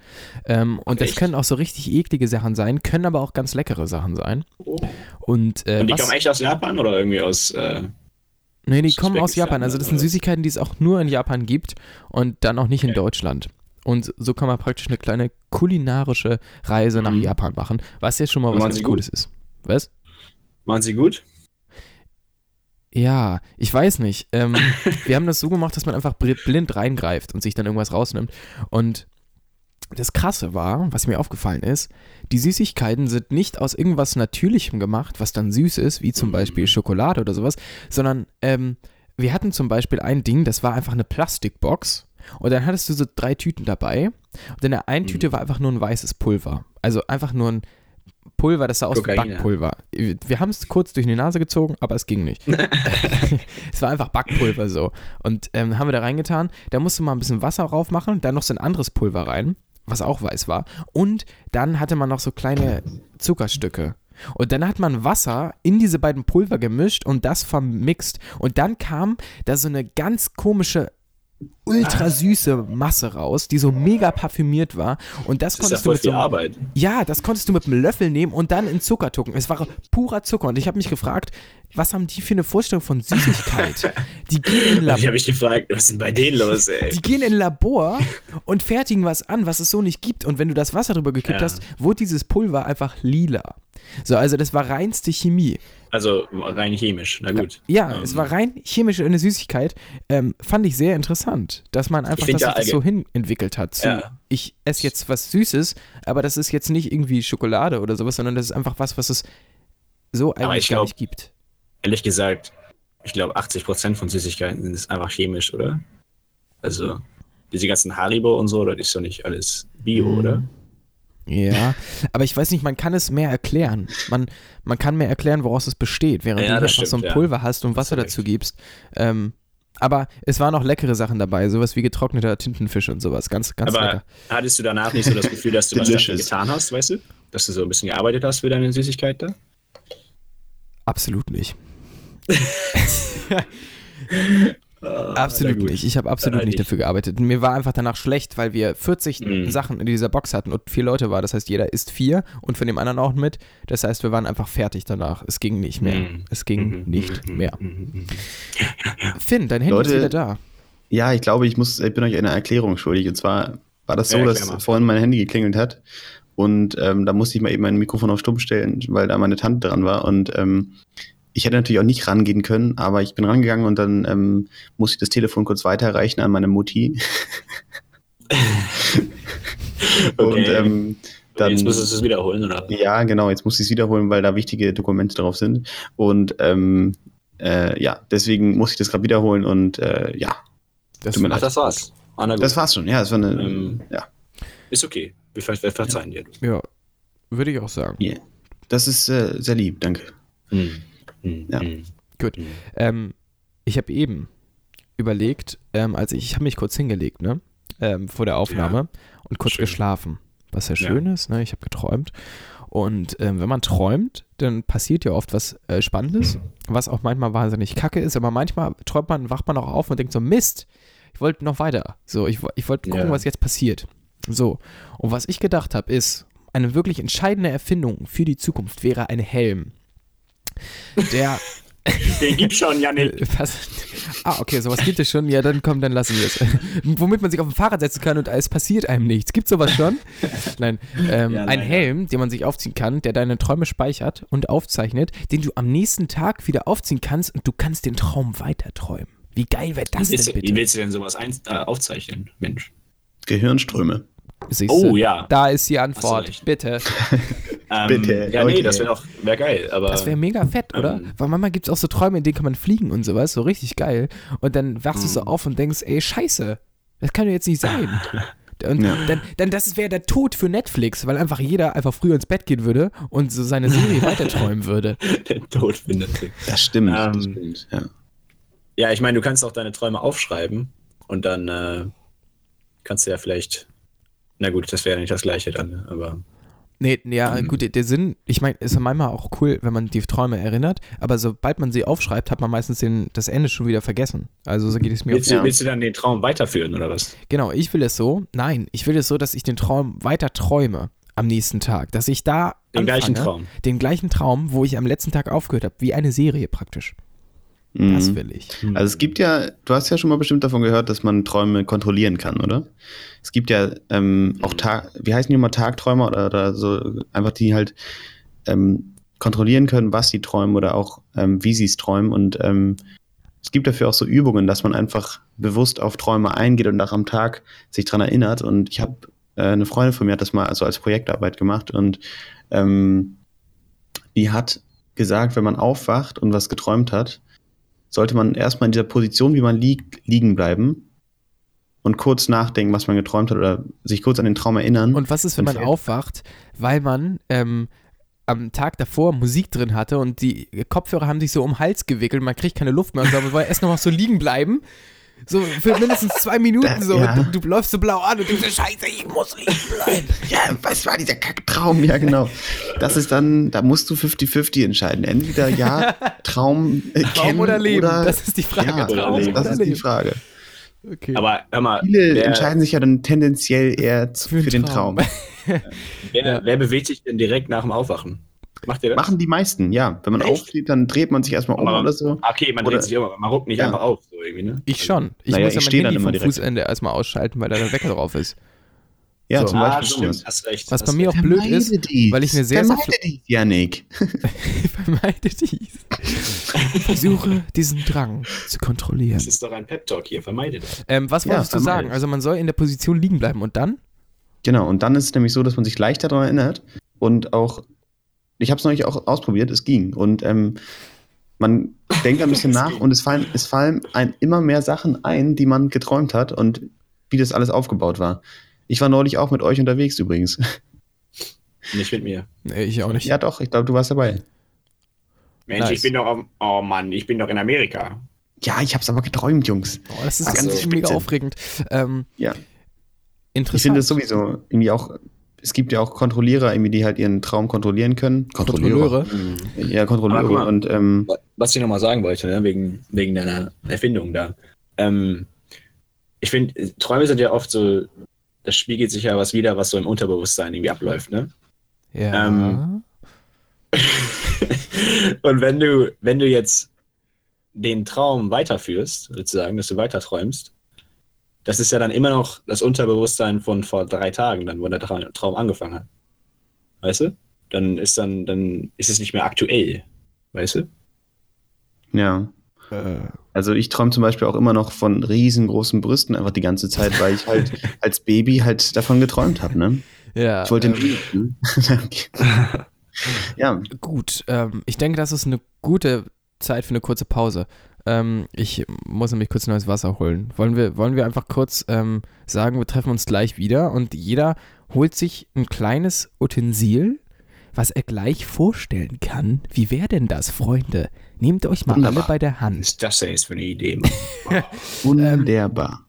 Ähm, und das echt? können auch so richtig eklige Sachen sein, können aber auch ganz leckere Sachen sein. Oh. Und, äh, Und die was, kommen echt aus Japan oder irgendwie aus. Äh, nee, die kommen aus Japan. Also das sind? Süßigkeiten, die es auch nur in Japan gibt und dann auch nicht in Okay. Deutschland. Und so kann man praktisch eine kleine kulinarische Reise nach Mhm. Japan machen, was jetzt schon mal was ganz? Cooles ist. Was? Waren sie gut? Ja, ich weiß nicht. Ähm, wir haben das so gemacht, dass man einfach bl- blind reingreift und sich dann irgendwas rausnimmt. Und das Krasse war, was mir aufgefallen ist, die Süßigkeiten sind nicht aus irgendwas Natürlichem gemacht, was dann süß ist, wie zum Beispiel Schokolade oder sowas, sondern ähm, wir hatten zum Beispiel ein Ding, das war einfach eine Plastikbox und dann hattest du so drei Tüten dabei und in der einen Tüte war einfach nur ein weißes Pulver. Also einfach nur ein Pulver, das sah aus wie Kokain, ja. Backpulver. Wir haben es kurz durch die Nase gezogen, aber es ging nicht. es war einfach Backpulver so. Und ähm, haben wir da reingetan. Da musste man ein bisschen Wasser drauf machen, dann noch so ein anderes Pulver rein, was auch weiß war. Und dann hatte man noch so kleine Zuckerstücke. Und dann hat man Wasser in diese beiden Pulver gemischt und das vermixt. Und dann kam da so eine ganz komische, ultra süße Masse raus, die so mega parfümiert war. Und das, Das ist ja konntest du mit so Arbeit. ja, das konntest du mit einem Löffel nehmen und dann in Zucker tucken. Es war purer Zucker. Und ich habe mich gefragt, was haben die für eine Vorstellung von Süßigkeit? Die gehen in Ich Labor. habe mich gefragt, was ist denn bei denen los, ey? Die gehen in Labor und fertigen was an, was es so nicht gibt. Und wenn du das Wasser drüber gekippt Ja. hast, wurde dieses Pulver einfach lila. So, also das war reinste Chemie. Also rein chemisch, na gut. Ja, Ähm, es war rein chemische eine Süßigkeit. Ähm, fand ich sehr interessant, dass man einfach das, ja das so hin entwickelt hat. Zu, Ja. Ich esse jetzt was Süßes, aber das ist jetzt nicht irgendwie Schokolade oder sowas, sondern das ist einfach was, was es so eigentlich ich gar glaub- nicht gibt. Ehrlich gesagt, ich glaube 80% von Süßigkeiten sind einfach chemisch, oder? Also, diese ganzen Haribo und so, das ist doch nicht alles Bio, Mhm. oder? Ja, aber ich weiß nicht, man kann es mehr erklären. Man, man kann mehr erklären, woraus es besteht, während Ja, du einfach so ein stimmt, ja. Pulver hast und Wasser dazu gibst. Ähm, aber es waren auch leckere Sachen dabei, sowas wie getrockneter Tintenfisch und sowas. Ganz, ganz Aber lecker. hattest du danach nicht so das Gefühl, dass du was getan hast, weißt du? Dass du so ein bisschen gearbeitet hast für deine Süßigkeit da? Absolut nicht. Ah, Absolut nicht. Ich habe absolut halt nicht dafür gearbeitet. Mir war einfach danach schlecht, weil wir 40 Mhm. Sachen in dieser Box hatten und vier Leute war. Das heißt, jeder isst vier und von dem anderen auch mit. Das heißt, wir waren einfach fertig danach. Es ging nicht mehr. Mhm. Es ging Mhm, nicht mhm, mehr. mhm, mhm. Finn, dein Handy Leute, ist wieder da. Ja, ich glaube, ich muss, ich bin euch eine Erklärung schuldig. Und zwar war das so, Ja, dass vorhin mein Handy geklingelt hat und ähm, da musste ich mal eben mein Mikrofon auf Stumm stellen, weil da meine Tante dran war. Und ähm, ich hätte natürlich auch nicht rangehen können, aber ich bin rangegangen und dann ähm, musste ich das Telefon kurz weiterreichen an meine Mutti. Und Okay. ähm, dann, Jetzt müsstest du es wiederholen, oder? ja, genau, jetzt muss ich es wiederholen, weil da wichtige Dokumente drauf sind. Und ähm, äh, ja, deswegen muss ich das gerade wiederholen und äh, ja, Das, tut mir Ach, leid. das war's. Ah. Das war's schon, ja, es war eine, Ähm, ja. Ist okay. Wir ver verzeihen dir. ja, würde ich auch sagen. Yeah. Das ist äh, sehr lieb, danke. Hm. Hm. Ja. Hm. Gut. Hm. Ähm, ich habe eben überlegt, ähm, als ich, ich habe mich kurz hingelegt, ne? Ähm, vor der Aufnahme und kurz Schön. geschlafen. Was ja Ja. schön ist, ne? Ich habe geträumt. Und ähm, wenn man träumt, dann passiert ja oft was äh, Spannendes, was auch manchmal wahnsinnig kacke ist, aber manchmal träumt man, wacht man auch auf und denkt so, Mist, ich wollte noch weiter. So, ich, ich wollte gucken, Ja. was jetzt passiert. So. Und was ich gedacht habe, ist, eine wirklich entscheidende Erfindung für die Zukunft wäre ein Helm. Der Den gibt's schon, Janik. Was? Ah, okay, sowas gibt es schon. Ja, dann komm, dann lassen wir es. Womit man sich auf ein Fahrrad setzen kann und es passiert einem nichts. Gibt sowas schon? Nein. Ähm, Ja, ein. Helm, den man sich aufziehen kann, der deine Träume speichert und aufzeichnet, den du am nächsten Tag wieder aufziehen kannst und du kannst den Traum weiter träumen. Wie geil wäre das willst, denn du, wie bitte? willst du denn sowas ein, äh, aufzeichnen, Mensch? Gehirnströme. Siehste, Oh, ja. Da ist die Antwort. Bitte. Ähm, Bitte, Ja, nee, okay. das wäre doch wär geil. Aber Das wäre mega fett, oder? ähm, Weil manchmal gibt es auch so Träume, in denen kann man fliegen und sowas, so richtig geil. Und dann wachst du so Mhm. auf und denkst, ey, scheiße, das kann doch jetzt nicht sein. Und Ja. dann, dann das wäre der Tod für Netflix, weil einfach jeder einfach früher ins Bett gehen würde und so seine Serie weiterträumen würde. der Tod findet sich. Das stimmt. das Ähm, stimmt ja. Ja, ich meine, du kannst auch deine Träume aufschreiben und dann äh, kannst du ja vielleicht. Na gut, das wäre ja nicht das gleiche dann, aber. Nee, ja, Mhm. gut, der- Sinn, ich meine, ist manchmal auch cool, wenn man die Träume erinnert, aber sobald man sie aufschreibt, hat man meistens den, das Ende schon wieder vergessen. Also so geht es mir Willst, auch. du, willst du dann den Traum weiterführen oder was? Genau, ich will es so, nein, ich will es so, dass ich den Traum weiter träume am nächsten Tag, dass ich da Den gleichen anfange, Traum. den gleichen Traum, wo ich am letzten Tag aufgehört habe, wie eine Serie praktisch. Das Mhm. will ich. Also es gibt ja, du hast ja schon mal bestimmt davon gehört, dass man Träume kontrollieren kann, oder? Es gibt ja ähm, auch Tag, wie heißen die immer Tagträumer oder, oder so, einfach die halt ähm, kontrollieren können, was sie träumen oder auch ähm, wie sie es träumen. Und ähm, es gibt dafür auch so Übungen, dass man einfach bewusst auf Träume eingeht und auch am Tag sich dran erinnert. Und ich habe äh, eine Freundin von mir hat das mal also als Projektarbeit gemacht und ähm, die hat gesagt, wenn man aufwacht und was geträumt hat, sollte man erstmal in dieser Position, wie man liegt, liegen bleiben und kurz nachdenken, was man geträumt hat oder sich kurz an den Traum erinnern. Und was ist, wenn man aufwacht, weil man ähm, am Tag davor Musik drin hatte und die Kopfhörer haben sich so um den Hals gewickelt, man kriegt keine Luft mehr und man soll erst noch mal so liegen bleiben. So für mindestens zwei Minuten Da- so. ja. Du, du läufst so blau an und du denkst, Scheiße, ich muss liegen bleiben. ja, was war dieser Kacktraum? Ja, genau. Das ist dann, da musst du 50-50 entscheiden. Entweder ja, Traum, äh, Traum kennen oder Leben? Oder, das ist die Frage. ja, Traum Leben. das oder ist die? Frage. Okay. Aber hör mal, Viele wer, entscheiden sich ja dann tendenziell eher zu, für, den Traum. wer, Ja. wer bewegt sich denn direkt nach dem Aufwachen? Macht ihr das? Machen die meisten, ja. Wenn man Echt? aufsteht, dann dreht man sich erstmal um Aber- oder so. Ah, Okay, man Oder- dreht sich immer, man ruckt nicht Ja. einfach auf, so irgendwie, ne? Ich schon. Ich Naja, muss ja ich mein dann Handy immer vom direkt. Fußende erstmal ausschalten, weil da der Wecker drauf ist. Ja, So. zum ah, Beispiel stimmt, sowas. hast recht. Was hast bei mir recht. auch blöd ist, dies. weil ich mir sehr, sehr Vermeide dies, Janik. vermeide dies. Versuche diesen Drang zu kontrollieren. Das ist doch ein Pep-Talk hier, vermeide das. Ähm, was Ja, wolltest du sagen? ich. Also man soll in der Position liegen bleiben und dann? Genau, und dann ist es nämlich so, dass man sich leichter daran erinnert und auch, ich habe es neulich auch ausprobiert, es ging. Und ähm, man denkt ein bisschen nach und es fallen, es fallen ein, immer mehr Sachen ein, die man geträumt hat und wie das alles aufgebaut war. Ich war neulich auch mit euch unterwegs übrigens. Nicht mit mir. Nee, ich auch nicht. Ja, doch, ich glaube, du warst dabei. Mensch, Nice. ich bin doch, am- oh Mann, ich bin doch in Amerika. Ja, ich habe es aber geträumt, Jungs. Oh, das ist Ach ganz so. mega aufregend. Ähm, Ja. Ich interessant. finde es sowieso irgendwie auch, es gibt ja auch Kontrollierer, irgendwie, die halt ihren Traum kontrollieren können. Kontrolleure. Ja, Kontrolleure. Aber guck mal. Und ähm, Was ich nochmal sagen wollte, ne, wegen, wegen deiner Erfindung da. Ähm, ich finde, Träume sind ja oft so, das spiegelt sich ja was wieder, was so im Unterbewusstsein irgendwie abläuft, ne? Ja. Ähm, Und wenn du, wenn du jetzt den Traum weiterführst, sozusagen, dass du weiter träumst, das ist ja dann immer noch das Unterbewusstsein von vor drei Tagen, dann, wo der Tra Traum angefangen hat. Weißt du? Dann ist dann, dann ist es nicht mehr aktuell. Weißt du? ja. äh, Also ich träume zum Beispiel auch immer noch von riesengroßen Brüsten einfach die ganze Zeit, weil ich halt als Baby halt davon geträumt habe, ne? ja. Ich wollte ähm, Ja, Gut, ähm, ich denke, das ist eine gute Zeit für eine kurze Pause. Ähm, ich muss nämlich kurz neues Wasser holen. Wollen wir, wollen wir einfach kurz ähm, sagen, wir treffen uns gleich wieder und jeder holt sich ein kleines Utensil, was er gleich vorstellen kann. Wie wäre denn das, Freunde? Nehmt euch mal Wunderbar. alle bei der Hand. ist das denn jetzt für eine Idee? Mann? wunderbar.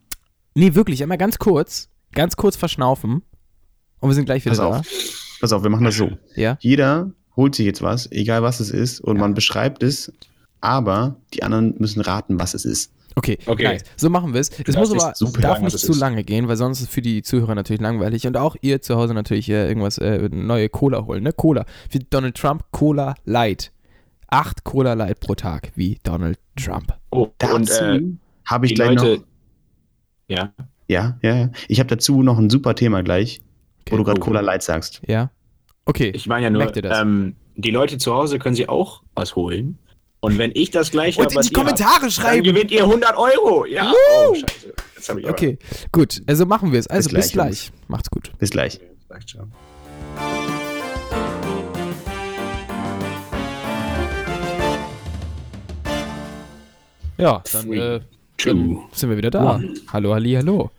Nee, wirklich, einmal ganz kurz, ganz kurz verschnaufen und wir sind gleich wieder Pass da. auf. Pass auf, wir machen das so. Ja? Jeder holt sich jetzt was, egal was es ist, und man beschreibt es, aber die anderen müssen raten, was es ist. Okay, Okay. nice. So machen wir es. Es muss aber super darf nicht zu ist. lange gehen, weil sonst ist es für die Zuhörer natürlich langweilig. Und auch ihr zu Hause natürlich äh, irgendwas, äh, neue Cola holen, ne? Cola. Wie Donald Trump, Cola Light. Acht Cola Light pro Tag, wie Donald Trump. Oh, Dazu und äh, habe ich gleich Leute. noch. Ja. Ja, ja, ja. Ich habe dazu noch ein super Thema gleich, wo Okay. du gerade Oh. Cola Light sagst. Ja? Okay. Ich meine ja nur, Merkt ihr das? ähm, die Leute zu Hause können sie auch was holen. Und wenn ich das gleiche und in die Kommentare habt, schreiben, gewinnt ihr 100 Euro. Ja. Oh, scheiße. Jetzt hab ich okay, aber. gut. Also machen wir es. Also bis, bis gleich. Macht's gut. Bis gleich. Ja, dann, äh, sind wir wieder da. One. Hallo, Ali, hallo.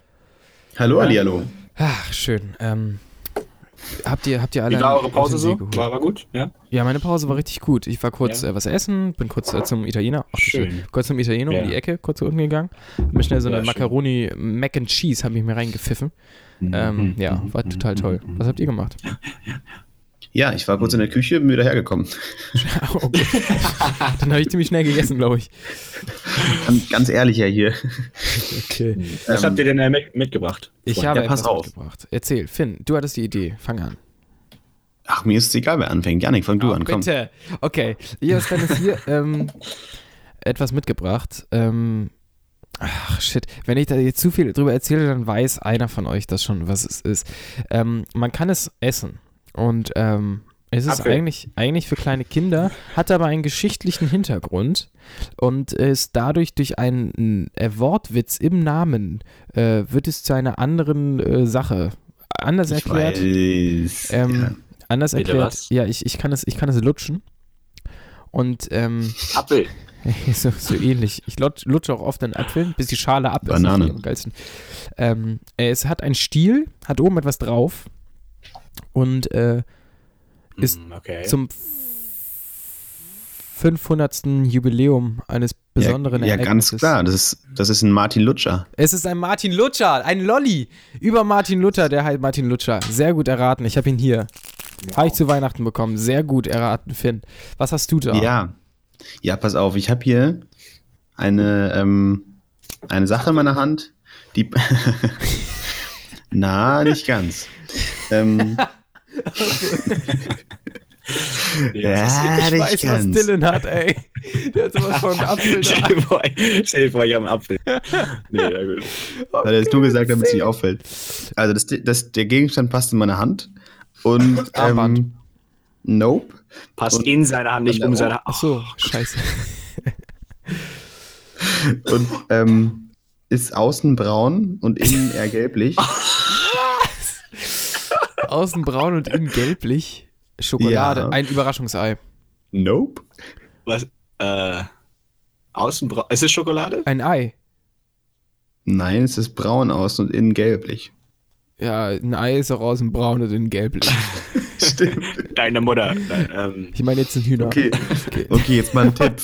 Hallo, Ali, hallo. Ach, schön. Ähm, habt ihr, habt ihr alle Wie war eure Pause so? War, war gut? Ja? Ja, meine Pause war richtig gut. Ich war kurz Ja. äh, was essen, bin kurz äh, zum Italiener, ach, Schön. kurz zum Italiener Ja. um die Ecke, kurz unten gegangen, hab mir schnell so eine Ja. Macaroni Mac and Cheese habe ich mir reingepfiffen. Mhm. Ähm, ja, war total toll. Was habt ihr gemacht? Ja, ich war kurz in der Küche, bin wieder hergekommen. Oh, gut. Dann habe ich ziemlich schnell gegessen, glaube ich. Ganz, ganz ehrlich ja hier. Okay. Was habt ihr denn mit, mitgebracht? Ich habe Ja, pass etwas auf. mitgebracht. Erzähl, Finn, du hattest die Idee. Fang an. Ach, mir ist es egal, wer anfängt. Janik, fang du Oh, an, komm. Bitte. Okay, ich habe Dennis hier ähm, etwas mitgebracht. Ähm, ach, shit. Wenn ich da jetzt zu viel drüber erzähle, dann weiß einer von euch das schon, was es ist. Ähm, man kann es essen. Und ähm, es ist Apfel. eigentlich, eigentlich für kleine Kinder, hat aber einen geschichtlichen Hintergrund und ist dadurch durch einen äh, Wortwitz im Namen, äh, wird es zu einer anderen äh, Sache. Anders Ich erklärt. weiß. Ähm, ja. Anders Bitte erklärt, was? ja, ich, ich, kann es, ich kann es lutschen. Und ähm, Apfel. so, so ähnlich. Ich lutsch, lutsche auch oft einen Apfel, bis die Schale ab ist. Banane. Das ist am geilsten. Ähm, es hat einen Stiel, hat oben etwas drauf und äh, Ist Hm, okay. zum 500. Jubiläum eines besonderen ja, ja, ganz klar. Das ist, das ist ein Martin Lutscher. Es ist ein Martin Lutscher, ein Lolli über Martin Luther, der heißt Martin Lutscher. Sehr gut erraten. Ich habe ihn hier. Habe ich zu Weihnachten bekommen. Sehr gut erraten, Finn. Was hast du da? Ja. Ja, pass auf. Ich habe hier eine, ähm, eine Sache in meiner Hand, die. Na, nicht ganz. Ähm, ja, Ich nicht weiß, was ganz. Dylan hat, ey. Der hat sowas von Apfel Stell dir vor, stell dir vor, ich habe einen Apfel. Nee, ja gut. Hat er es nur gesagt, damit es nicht auffällt. Also das, das, der Gegenstand passt in meine Hand und ähm, Nope. Passt Und- in seine Hand, nicht um seine Hand. Ach so, scheiße. Und ähm, ist außen braun und innen eher gelblich. Außen braun und innen gelblich. Schokolade, Ja. ein Überraschungsei. Nope. Was? Äh, Außenbraun. Ist es Schokolade? Ein Ei. Nein, es ist braun außen und innen gelblich. Ja, ein Ei ist auch außen braun und innen gelblich. Stimmt. Deine Mutter. Nein, ähm, Ich meine jetzt ein Hühner. Okay. Okay, jetzt mal ein Tipp.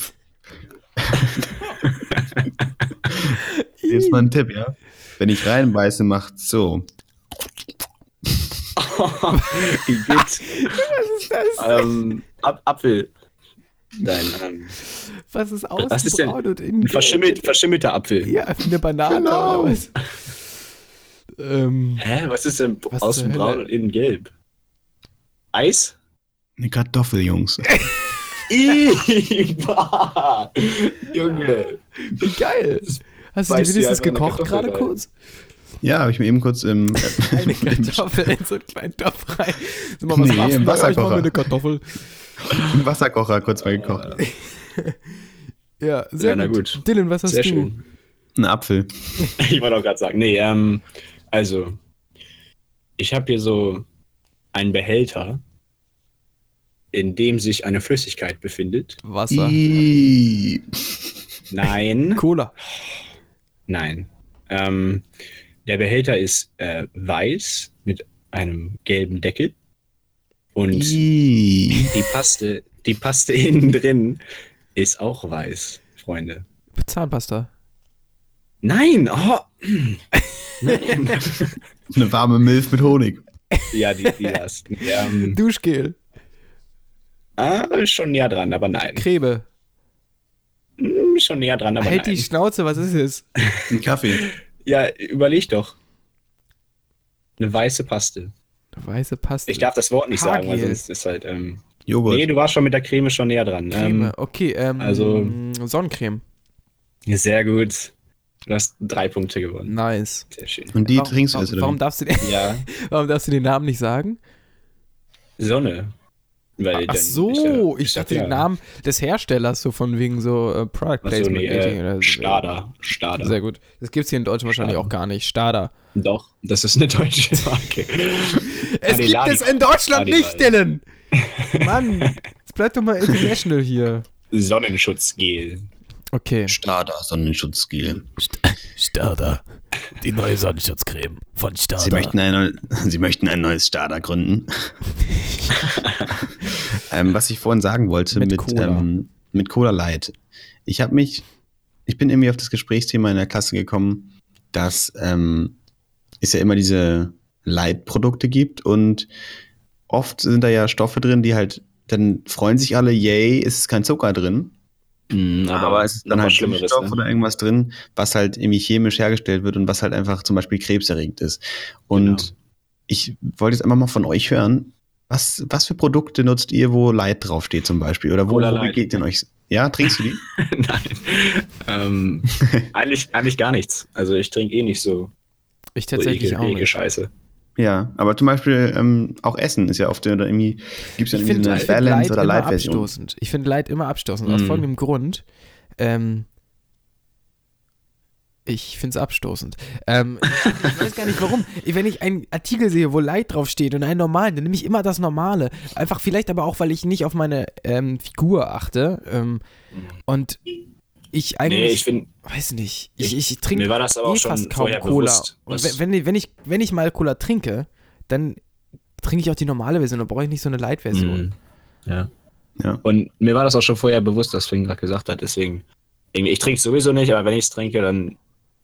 jetzt mal ein Tipp, ja? Wenn ich reinbeiße, macht's so. Was ist das? Ähm, Ap Apfel. Nein, ähm, Was ist außen Was ist denn braun und innen ein verschimmelt, verschimmelter Apfel. Ja, eine Banane Genau. oder was? Ähm, Hä, was ist denn Was außen zur braun Hölle? und innen gelb? Eis? Eine Kartoffel, Jungs. Ih, bah. Junge. wie geil. Hast du die dir wenigstens einfach eine gekocht Kartoffel gerade rein. kurz? Ja, habe ich mir eben kurz im. Eine Kartoffel in so einen kleinen Topf rein. Sag mal, was Nee, machst im Wasserkocher. eine Kartoffel. im Wasserkocher kurz mal gekocht. Ja, sehr Ja, na gut. gut. Dylan, was hast Sehr du? schön. Ein Apfel. Ich wollte auch gerade sagen, nee, ähm, also, ich habe hier so einen Behälter, in dem sich eine Flüssigkeit befindet. Wasser. Ih. Nein, Cola. nein. Ähm, der Behälter ist äh, weiß mit einem gelben Deckel und Ih. die Paste, die Paste innen drin ist auch weiß, Freunde. Zahnpasta. Nein, oh. Eine warme Milch mit Honig. ja, die, die das. Ähm, Duschgel. ah, schon näher dran, aber nein. Creme. Hm, Schon näher dran, aber halt nein. die Schnauze, was ist es? Ein Kaffee. Ja, überleg doch. Eine weiße Paste. Weiße Paste. Ich darf das Wort nicht sagen, weil sonst ist halt. Ähm, Joghurt. nee, du warst schon mit der Creme schon näher dran. Creme. Ähm, okay, ähm, also- Sonnencreme. sehr gut. Du hast drei Punkte gewonnen. Nice. Sehr schön. Und die warum, trinkst du warum, jetzt, oder? warum wie? darfst du den, Ja, warum darfst du den Namen nicht sagen? Sonne. Weil Ach dann so, ich ist ja dachte den. Namen des Herstellers, so von wegen so äh, Product Ach so, Placement. nee, oder äh, so. Stader. Stader. Sehr gut. Das gibt es hier in Deutschland wahrscheinlich auch gar nicht. Stader. Doch, das ist eine deutsche Marke. Es gibt Ladi- es in Deutschland Ladi- nicht, Dylan! Mann, jetzt bleib doch mal international hier. Sonnenschutzgel. Okay. Starter Sonnenschutzgel. Starter. Die neue Sonnenschutzcreme von Starter. Sie möchten, ein, neu- Sie möchten ein neues Starter gründen. ähm, was ich vorhin sagen wollte Mit mit, Cola. ähm, mit Cola Light. Ich habe mich, ich bin irgendwie auf das Gesprächsthema in der Klasse gekommen, dass ähm, es ja immer diese Light-Produkte gibt und oft sind da ja Stoffe drin, die halt, dann freuen sich alle, yay, es ist kein Zucker drin. Mhm, Aber, es ist dann halt. Stickstoff Ne? oder irgendwas drin, was halt irgendwie chemisch hergestellt wird und was halt einfach zum Beispiel krebserregend ist. Und Genau. ich wollte jetzt einfach mal von euch hören, was, was für Produkte nutzt ihr, wo Light draufsteht zum Beispiel? Oder wo, wo geht denn euch? Ja, trinkst du die? Nein. ähm, eigentlich, eigentlich gar nichts. Also ich trinke eh nicht so, Ich so tatsächlich ekel, auch ekel nicht. Scheiße. Ja, aber zum Beispiel ähm, auch Essen ist ja oft oder irgendwie, gibt es ja irgendwie so eine Balance Light oder immer Light-Version. abstoßend. Ich finde Light immer abstoßend. Aus Mhm. folgendem Grund. Ähm, ich finde es abstoßend. Ähm, ich weiß gar nicht warum. Wenn ich einen Artikel sehe, wo Light draufsteht und einen normalen, dann nehme ich immer das Normale. Einfach vielleicht aber auch, weil ich nicht auf meine ähm, Figur achte. Ähm, und ich Nee, eigentlich, ich finde, weiß nicht, ich, ich, trinke mir war das aber auch eh schon fast kaum vorher Cola. bewusst. Und wenn, wenn, wenn, ich, wenn ich mal Cola trinke, dann trinke ich auch die normale Version, dann brauche ich nicht so eine Light-Version. Mhm. Ja. Ja. Und mir war das auch schon vorher bewusst, was Finn gerade gesagt hat. Deswegen, irgendwie, ich trinke sowieso nicht, aber wenn ich es trinke, dann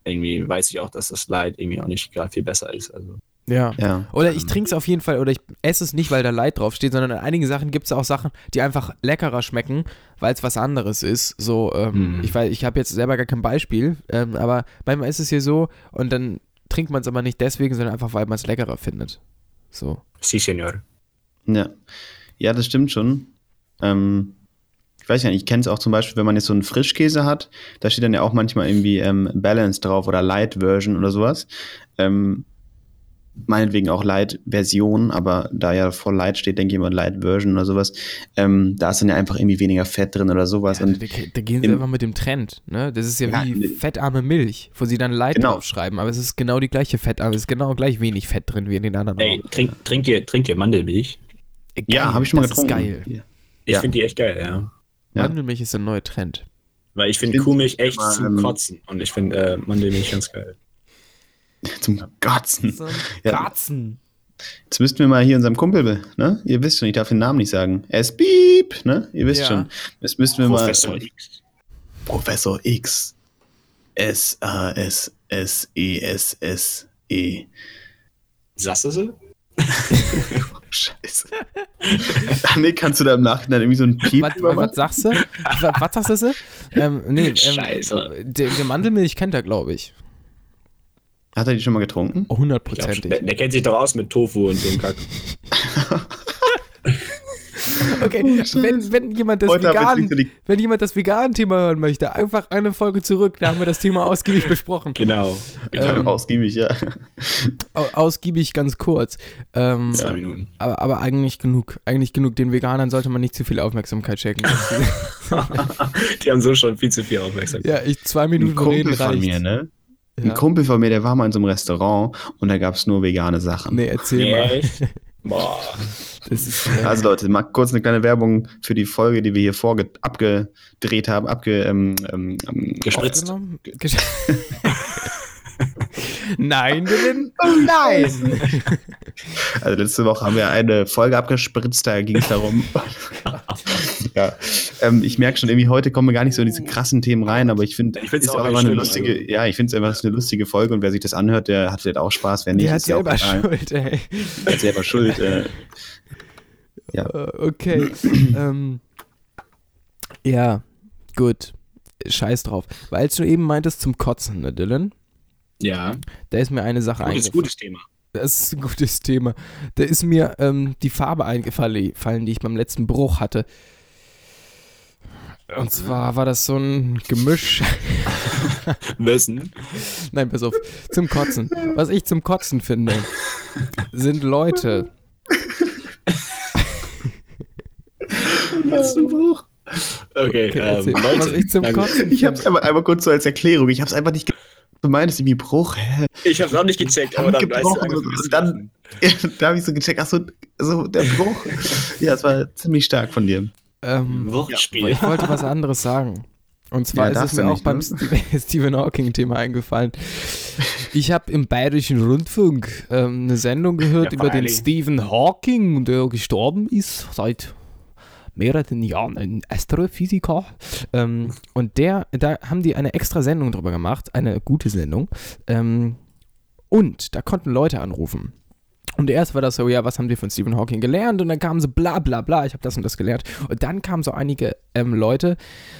irgendwie weiß ich auch, dass das Light irgendwie auch nicht gerade viel besser ist. Also, Ja. Ja. Oder ich trinke es auf jeden Fall, oder ich esse es nicht, weil da Light draufsteht, sondern in einigen Sachen gibt es auch Sachen, die einfach leckerer schmecken, weil es was anderes ist. So, ähm, Mhm. ich weiß, ich habe jetzt selber gar kein Beispiel, ähm, aber manchmal ist es hier so und dann trinkt man es aber nicht deswegen, sondern einfach, weil man es leckerer findet. So. si, Senor. Ja. Ja, das stimmt schon. Ähm, ich weiß ja nicht, ich kenne es auch zum Beispiel, wenn man jetzt so einen Frischkäse hat, da steht dann ja auch manchmal irgendwie ähm, Balance drauf oder Light Version oder sowas. Ähm, meinetwegen auch Light-Version, aber da ja voll Light steht, denke ich immer Light-Version oder sowas. Ähm, da ist dann ja einfach irgendwie weniger Fett drin oder sowas. Ja, und da, da gehen sie im- einfach mit dem Trend. Ne? Das ist ja, Ja, wie ne- fettarme Milch, wo sie dann Light Genau. draufschreiben, aber es ist genau die gleiche fettarme, es ist genau gleich wenig Fett drin wie in den anderen. Ey, trink, trink, ihr, trinkt ihr Mandelmilch? Geil, ja, habe ich schon mal das getrunken. Ist geil. Ich Ja. finde die echt geil, ja. Ja. Mandelmilch ist der neue Trend. Weil ich finde Ich find Kuhmilch echt zum ähm, Kotzen. Und ich finde äh, Mandelmilch ganz geil. Zum Kotzen. So ein Ja. Jetzt müssten wir mal hier unserem Kumpel, ne? Ihr wisst schon, ich darf den Namen nicht sagen. Ist Beep, ne? Ihr wisst Ja. schon. Jetzt müssten wir Professor mal. X. Professor X. S-A-S-S-E-S-S-E. Sasse sie? Scheiße. nee, kannst du da im Nachhinein irgendwie so ein Piep Was, was sagst du? Was, was sagst du? Ähm, nee, ähm, Scheiße. Der, der Mandelmilch kennt er, glaube ich. Hat er die schon mal getrunken? Oh, Ich glaub, Hundertprozentig. der, der kennt sich doch aus mit Tofu und so einem Kack. Okay, wenn, wenn jemand das vegan, wenn jemand das vegan Thema hören möchte, einfach eine Folge zurück, da haben wir das Thema ausgiebig besprochen. Genau. Ähm, Ausgiebig, ja. Au- Ausgiebig ganz kurz. Ähm, Zwei Minuten. aber, aber eigentlich genug. Eigentlich genug. Den Veganern sollte man nicht zu viel Aufmerksamkeit schenken. Die haben so schon viel zu viel Aufmerksamkeit. ja, ich zwei Ein Minuten Kumpel reden von reicht. mir, ne? Ein Ja. Kumpel von mir, der war mal in so einem Restaurant und da gab es nur vegane Sachen. Nee, erzähl Nee, mal. echt? Boah. Das ist, äh, Also Leute, mal kurz eine kleine Werbung für die Folge, die wir hier vorge abgedreht haben, abge ähm, ähm, ähm, Gespritzt. Gesch- Nein, Dylan, nein. Also letzte Woche haben wir eine Folge abgespritzt, da ging es darum. ja, ähm, ich merke schon, irgendwie heute kommen wir gar nicht so in diese krassen Themen rein, aber ich finde, Ich find's ist auch auch eine lustige, also. ja, ich finde es einfach ist eine lustige Folge und wer sich das anhört, der hat vielleicht auch Spaß, wer nicht, Der hat ist ja auch selber egal. Schuld, ey. Der hat selber Schuld. Äh, Äh, Okay. ähm, ja, gut. Scheiß drauf. Weil du eben meintest zum Kotzen, ne, Dylan? Ja. Da ist mir eine Sache eingefallen. gutes Thema. Das ist ein gutes Thema. Da ist mir ähm, die Farbe eingefallen, fallen, die ich beim letzten Bruch hatte. Und zwar war das so ein Gemisch. Wissen. Nein, pass auf. Zum Kotzen. Was ich zum Kotzen finde, sind Leute. Okay, Okay, ähm. Leute. Was ich zum. Kotzen ich habe es einmal, einmal kurz so als Erklärung. Ich habe es einfach nicht. ge- Du meinst irgendwie Bruch, hä? Ich hab's auch nicht gecheckt, aber dann weißt du Gebrochen einfach, was dann- da habe ich so gecheckt, ach so, so der Bruch. ja, es war ziemlich stark von dir. Ähm, Wortspiel. ich wollte was anderes sagen. Und zwar Ja, ist es mir auch nicht, beim ne? Stephen Hawking-Thema eingefallen. Ich habe im Bayerischen Rundfunk ähm, eine Sendung gehört Ja, über den. Stephen Hawking, der gestorben ist seit mehreren Jahren, ein Astrophysiker. Ähm, und der, da haben die eine extra Sendung drüber gemacht, eine gute Sendung. Ähm, und da konnten Leute anrufen. Und erst war das so, ja, was haben die von Stephen Hawking gelernt? Und dann kamen so bla bla bla, ich habe das und das gelernt. Und dann kamen so einige ähm, Leute,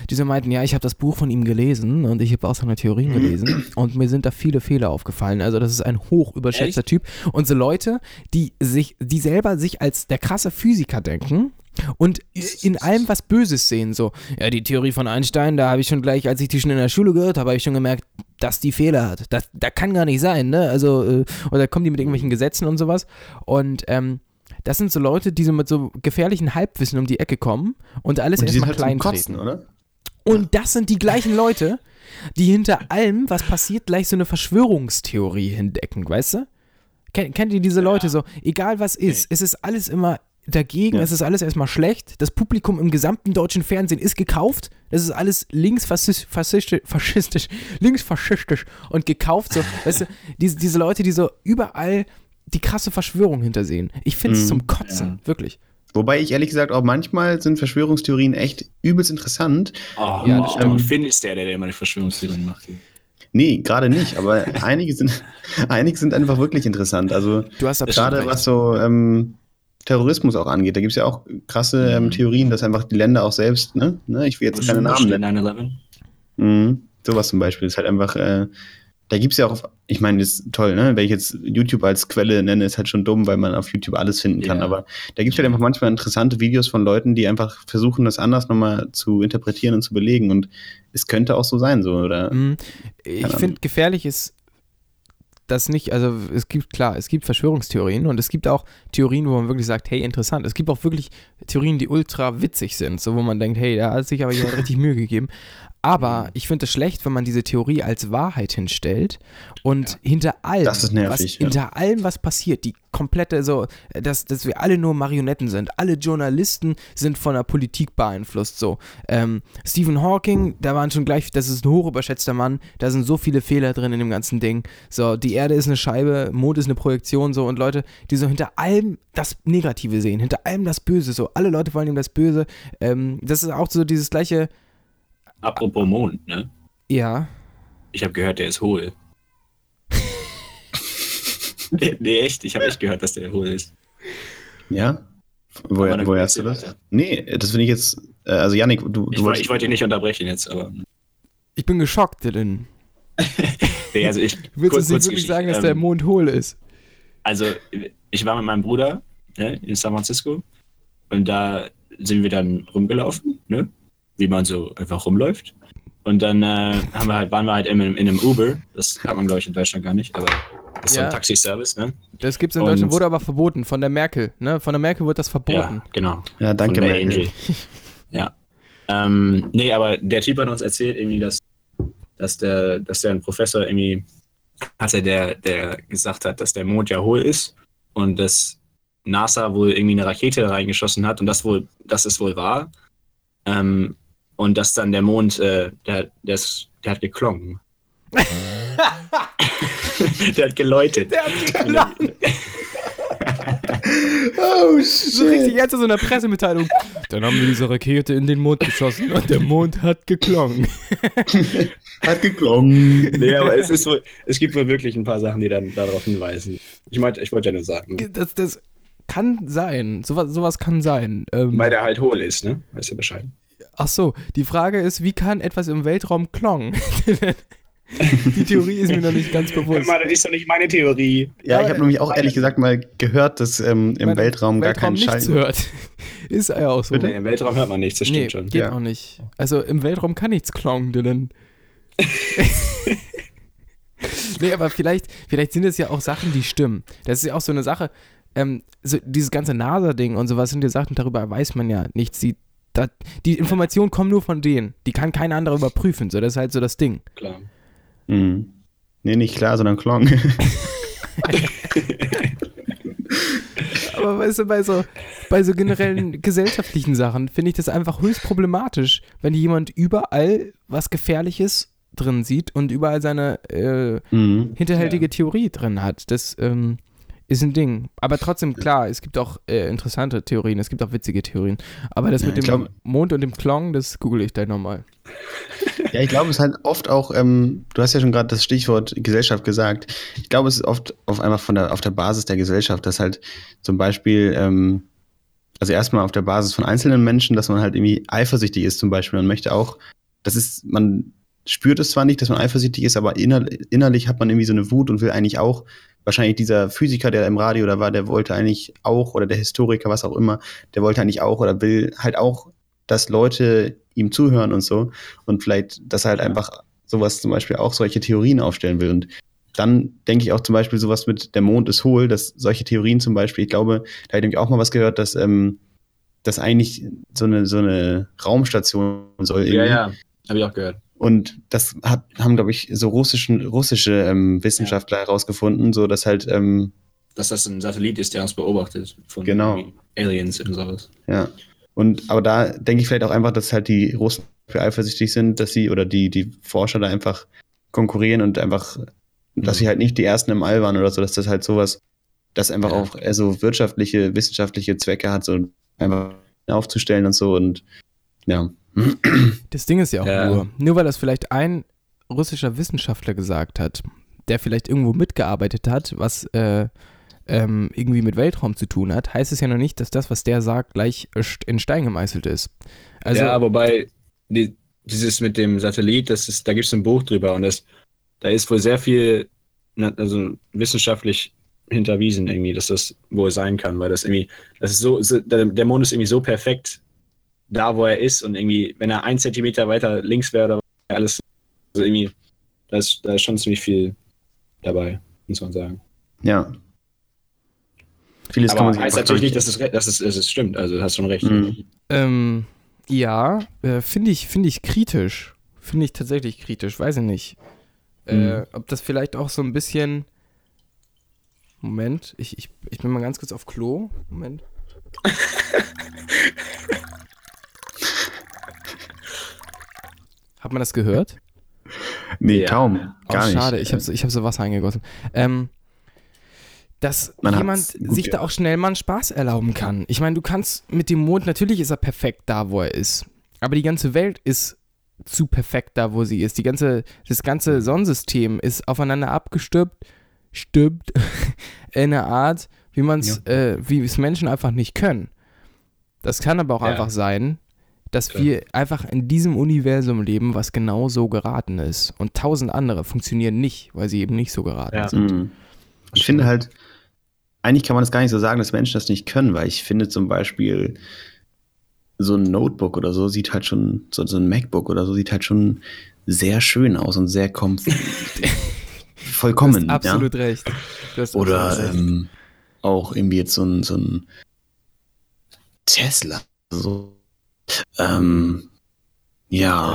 die so meinten, ja, ich habe das Buch von ihm gelesen und ich habe auch seine Theorien gelesen und mir sind da viele Fehler aufgefallen. Also das ist ein hoch überschätzter Typ. Und so Leute, die sich, die selber sich als der krasse Physiker denken und in allem was Böses sehen. So, ja, die Theorie von Einstein, da habe ich schon gleich, als ich die schon in der Schule gehört habe, habe ich schon gemerkt, dass die Fehler hat. Das, das kann gar nicht sein, ne? Also, äh, oder kommen die mit irgendwelchen Gesetzen und sowas. Und ähm, das sind so Leute, die so mit so gefährlichen Halbwissen um die Ecke kommen und alles erstmal halt klein Kotzen, oder? Und das sind die gleichen Leute, die hinter allem, was passiert, gleich so eine Verschwörungstheorie entdecken, weißt du? Kennt, kennt ihr diese Leute so? Egal was ist, es ist alles immer dagegen, Ja. es ist alles erstmal schlecht. Das Publikum im gesamten deutschen Fernsehen ist gekauft. Das ist alles linksfaschistisch, faschistisch, faschistisch, linksfaschistisch und gekauft. So, weißt du, diese, diese Leute, die so überall die krasse Verschwörung hintersehen. Ich finde es Mhm. zum Kotzen, Ja. wirklich. Wobei ich ehrlich gesagt auch manchmal sind Verschwörungstheorien echt übelst interessant. Oh, Ja, oh, stimmt. und Finn ist der, der, immer die Verschwörungstheorien macht. Nee, gerade nicht, aber einige sind, einige sind einfach wirklich interessant. Also Du hast Das gerade was so ähm, Terrorismus auch angeht, da gibt es ja auch krasse ähm, Mhm. Theorien, dass einfach die Länder auch selbst, ne, ne ich will jetzt keine Namen nennen. 9-11. Mhm. Sowas zum Beispiel ist halt einfach, äh, da gibt es ja auch, ich meine, das ist toll, ne? Wenn ich jetzt YouTube als Quelle nenne, ist halt schon dumm, weil man auf YouTube alles finden kann. Ja. Aber da gibt es halt einfach manchmal interessante Videos von Leuten, die einfach versuchen, das anders nochmal zu interpretieren und zu belegen. Und es könnte auch so sein, so, oder? Mm, Ich finde, gefährlich ist das nicht, also es gibt, klar, es gibt Verschwörungstheorien und es gibt auch Theorien, wo man wirklich sagt, hey, interessant. Es gibt auch wirklich Theorien, die ultra witzig sind, so wo man denkt, hey, da hat sich aber jemand richtig Mühe gegeben. Aber ich finde es schlecht, wenn man diese Theorie als Wahrheit hinstellt und hinter allem, Das ist nervig, was, ja. hinter allem, was passiert, die komplette, so, dass, dass wir alle nur Marionetten sind. Alle Journalisten sind von der Politik beeinflusst, so. Ähm, Stephen Hawking, da waren schon gleich, das ist ein hochüberschätzter Mann, da sind so viele Fehler drin in dem ganzen Ding. So, die Erde ist eine Scheibe, Mond ist eine Projektion, so, und Leute, die so hinter allem das Negative sehen, hinter allem das Böse, so. Alle Leute wollen ihm das Böse. Ähm, das ist auch so dieses gleiche, Apropos Mond, ne? ja. Ich habe gehört, der ist hohl. nee, nee, echt. Ich habe echt gehört, dass der hohl ist. Ja? Woher, woher hast du das? weiter. Nee, das finde ich jetzt, äh, also Yannick, du, Ich, du woll- ich wollte ihn nicht unterbrechen jetzt, aber. Ich bin geschockt, Dylan. Nee, also ich, Willst du kurz- uns nicht wirklich sagen, dass Ähm, der Mond hohl ist? Also, ich war mit meinem Bruder ne, in San Francisco und da sind wir dann rumgelaufen, ne? Wie man so einfach rumläuft. Und dann äh, haben wir halt, waren wir halt in, einem- in einem Uber. Das hat man, glaube ich, in Deutschland gar nicht, aber das ist so Ja. ein Taxiservice. Ne? Das gibt's in und- Deutschland, wurde aber verboten von der Merkel. Ne? Von der Merkel wird das verboten. Ja, genau. Ja, danke, Merkel. Angel. ja. Ähm, nee, aber der Typ hat uns erzählt, irgendwie, dass, dass, der, dass der ein Professor irgendwie hatte, der, der gesagt hat, dass der Mond ja hohl ist und dass NASA wohl irgendwie eine Rakete reingeschossen hat und das wohl, das ist wohl wahr. Ähm, und dass dann der Mond, äh, der, der, ist, der hat geklungen. der hat geläutet. Der hat geklungen. Oh, So richtig jetzt so eine Pressemitteilung. Dann haben wir diese Rakete in den Mond geschossen und der Mond hat geklungen. Hat geklungen. nee, aber es ist wohl, es gibt wohl wirklich ein paar Sachen, die dann darauf hinweisen. Ich meinte, ich wollte ja nur sagen, Das, das kann sein. Sowas, sowas kann sein. Ähm, weil der halt hohl ist, ne? Weißt du Bescheid? Ach so, die Frage ist, wie kann etwas im Weltraum klongen? die Theorie ist mir noch nicht ganz bewusst. das ist doch nicht meine Theorie. Ja, ich habe nämlich auch ehrlich gesagt mal gehört, dass ähm, im Weil Weltraum gar Weltraum kein Schall. nichts hört. Ist ja auch so. Nee, Im Weltraum hört man nichts, das stimmt Nee, schon. geht Ja. auch nicht. Also im Weltraum kann nichts klongen, Dylan. nee, aber vielleicht, vielleicht sind es ja auch Sachen, die stimmen. Das ist ja auch so eine Sache, ähm, so dieses ganze NASA-Ding und sowas sind ja Sachen, darüber weiß man ja nichts. Die, da, die Informationen kommen nur von denen. Die kann kein anderer überprüfen. So, das ist halt so das Ding. Klar. Mhm. Nee, nicht klar, sondern Klong. Aber weißt du, bei so, bei so generellen gesellschaftlichen Sachen finde ich das einfach höchst problematisch, wenn jemand überall was Gefährliches drin sieht und überall seine äh, Mhm. hinterhältige Theorie drin hat. Das ähm, ist ein Ding. Aber trotzdem, klar, es gibt auch äh, interessante Theorien, es gibt auch witzige Theorien. Aber das Ja, mit dem glaub- Mond und dem Klong, das google ich gleich nochmal. Ja, ich glaube, es ist halt oft auch, ähm, du hast ja schon gerade das Stichwort Gesellschaft gesagt. Ich glaube, es ist oft auf einfach von der, auf der Basis der Gesellschaft, dass halt zum Beispiel, ähm, also erstmal auf der Basis von einzelnen Menschen, dass man halt irgendwie eifersüchtig ist zum Beispiel. Man möchte auch, das ist, man spürt es zwar nicht, dass man eifersüchtig ist, aber inner, innerlich hat man irgendwie so eine Wut und will eigentlich auch, wahrscheinlich dieser Physiker, der im Radio da war, der wollte eigentlich auch, oder der Historiker, was auch immer, der wollte eigentlich auch oder will halt auch, dass Leute ihm zuhören und so und vielleicht, dass er halt einfach sowas zum Beispiel auch solche Theorien aufstellen will. Und dann denke ich auch zum Beispiel sowas mit der Mond ist hohl, dass solche Theorien zum Beispiel, ich glaube, da habe ich auch mal was gehört, dass ähm, das eigentlich so eine, so eine Raumstation soll. Ja, irgendwie. ja. Habe ich auch gehört. Und das hat, haben, glaube ich, so russischen, russische ähm, Wissenschaftler herausgefunden, so dass halt, ähm, Dass das ein Satellit ist, der uns beobachtet. Von Genau. Aliens und sowas. Ja. Und aber da denke ich vielleicht auch einfach, dass halt die Russen für eifersüchtig sind, dass sie oder die, die Forscher da einfach konkurrieren und einfach, dass sie halt nicht die ersten im All waren oder so, dass das halt sowas, das einfach Ja. auch eher so wirtschaftliche, wissenschaftliche Zwecke hat, so einfach aufzustellen und so und ja. Das Ding ist ja auch Ja. nur, nur weil das vielleicht ein russischer Wissenschaftler gesagt hat, der vielleicht irgendwo mitgearbeitet hat, was äh, ähm, irgendwie mit Weltraum zu tun hat, heißt es ja noch nicht, dass das, was der sagt, gleich in Stein gemeißelt ist. Also, ja, wobei die, dieses mit dem Satellit, das ist, da gibt es ein Buch drüber und das, da ist wohl sehr viel, also wissenschaftlich hinterwiesen irgendwie, dass das wohl sein kann, weil das irgendwie, das ist so, der Mond ist irgendwie so perfekt da, wo er ist und irgendwie, wenn er ein Zentimeter weiter links wäre oder alles, also irgendwie, da ist, da ist schon ziemlich viel dabei, muss man sagen. Ja. Vieles kann Aber man sich heißt natürlich nicht, dass es, dass es, dass es stimmt, also du hast schon recht. Mhm. ähm, ja, äh, finde ich, finde ich kritisch. Finde ich tatsächlich kritisch, weiß ich nicht. Äh, Mhm. ob das vielleicht auch so ein bisschen. Moment, ich, ich, ich bin mal ganz kurz auf Klo. Moment. Hat man das gehört? nee, Ja. kaum. Gar oh, nicht. schade, ich habe so, ich hab so Wasser eingegossen. Ähm, dass Man jemand sich da auch schnell mal einen Spaß erlauben kann. Ich meine, du kannst mit dem Mond, natürlich ist er perfekt da, wo er ist. Aber die ganze Welt ist zu perfekt da, wo sie ist. Die ganze, das ganze Sonnensystem ist aufeinander abgestimmt, stimmt, in einer Art, wie man es, äh, wie es Menschen einfach nicht können. Das kann aber auch Ja. einfach sein, dass Klar. wir einfach in diesem Universum leben, was genau so geraten ist. Und tausend andere funktionieren nicht, weil sie eben nicht so geraten Ja. sind. Mhm. Ich finde halt, eigentlich kann man das gar nicht so sagen, dass Menschen das nicht können, weil ich finde zum Beispiel, so ein Notebook oder so sieht halt schon, so, so ein MacBook oder so sieht halt schon sehr schön aus und sehr kom Du vollkommen. hast absolut ja? recht. Du hast Oder absolut recht. ähm, auch irgendwie jetzt so ein, so ein Tesla. So. Ähm, ja.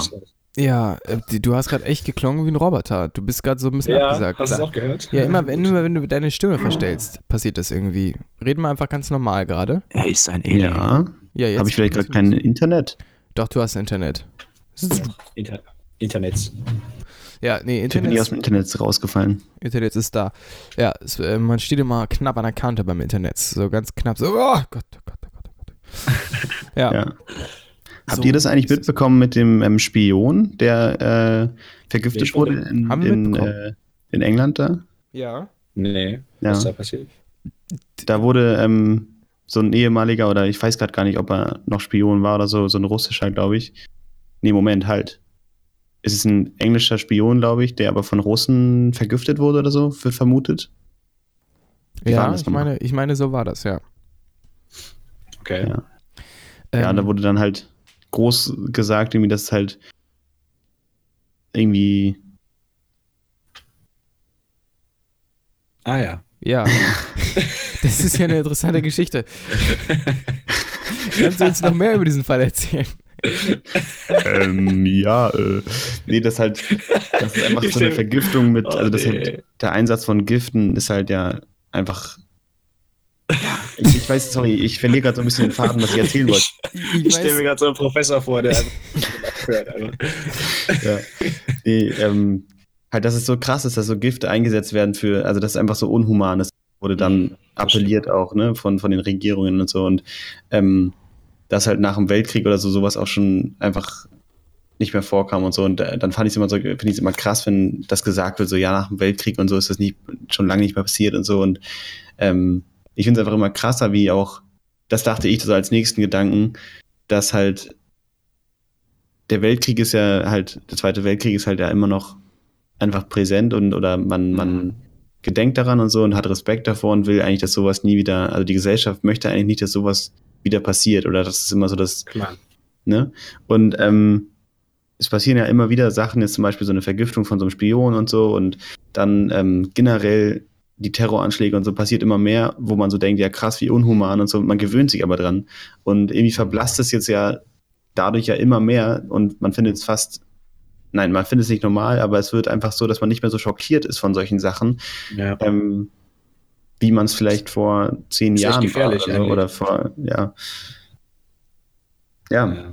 Ja, äh, du hast gerade echt geklungen wie ein Roboter. Du bist gerade so ein bisschen Ja, abgesagt. hast du es auch gehört? Ja, immer wenn, immer wenn du deine Stimme verstellst, passiert das irgendwie. Reden wir einfach ganz normal gerade. Er ist ein Ja. Ja, jetzt. Habe ich vielleicht gerade kein Internet? Doch, du hast Internet. Inter Internets. Ja, nee, Ich bin nie aus Internet, dem Internet rausgefallen. Internet ist da. Ja, es, äh, man steht immer knapp an der Kante beim Internet. So ganz knapp. So, oh Gott, oh Gott, oh Gott, oh Gott. Ja. Ja. Habt So ihr das eigentlich mitbekommen mit dem ähm, Spion, der äh, vergiftet Nee, wurde in, in, äh, in England da? ja. Nee, Ja. was ist da passiert? Da wurde ähm, so ein ehemaliger, oder ich weiß gerade gar nicht, ob er noch Spion war oder so, so ein russischer, glaube ich. Nee, Moment, halt. Es ist ein englischer Spion, glaube ich, der aber von Russen vergiftet wurde oder so, wird vermutet. Wie Ja, ich meine, ich meine, so war das, ja. Okay. Ja. ja, Ähm, da wurde dann halt groß gesagt, irgendwie, dass halt irgendwie Ah ja. Ja. das ist ja eine interessante Geschichte. Kannst du uns noch mehr über diesen Fall erzählen? ähm, ja, äh, nee, das halt, das ist einfach so eine Vergiftung mit, Oh, also das halt, der Einsatz von Giften ist halt ja einfach, ich, ich weiß, sorry, ich verliere gerade so ein bisschen den Faden, was ich erzählen wollte. Ich, ich stelle mir gerade so einen Professor vor, der ja. Nee, ähm, halt, dass es so krass ist, dass so Gifte eingesetzt werden für, also das ist einfach so unhuman ist, wurde dann appelliert auch, ne, von, von den Regierungen und so und ähm, dass halt nach dem Weltkrieg oder so sowas auch schon einfach nicht mehr vorkam und so. Und äh, dann fand ich es immer so, finde ich es immer krass, wenn das gesagt wird, so ja, nach dem Weltkrieg und so ist das nicht, schon lange nicht mehr passiert und so. Und ähm, ich finde es einfach immer krasser, wie auch, das dachte ich so als nächsten Gedanken, dass halt der Weltkrieg ist ja halt, der Zweite Weltkrieg ist halt ja immer noch einfach präsent und oder man, man gedenkt daran und so und hat Respekt davor und will eigentlich, dass sowas nie wieder, also die Gesellschaft möchte eigentlich nicht, dass sowas wieder passiert oder das ist immer so das, Klar. ne? Und ähm, es passieren ja immer wieder Sachen, jetzt zum Beispiel so eine Vergiftung von so einem Spion und so und dann ähm, generell die Terroranschläge und so passiert immer mehr, wo man so denkt, ja krass, wie unhuman und so, man gewöhnt sich aber dran. Und irgendwie verblasst es jetzt ja dadurch ja immer mehr und man findet es fast, nein, man findet es nicht normal, aber es wird einfach so, dass man nicht mehr so schockiert ist von solchen Sachen, Ja. ähm, wie man es vielleicht vor zehn Jahren gefährlich war oder, so, eigentlich. oder vor, ja. Ja, Ja.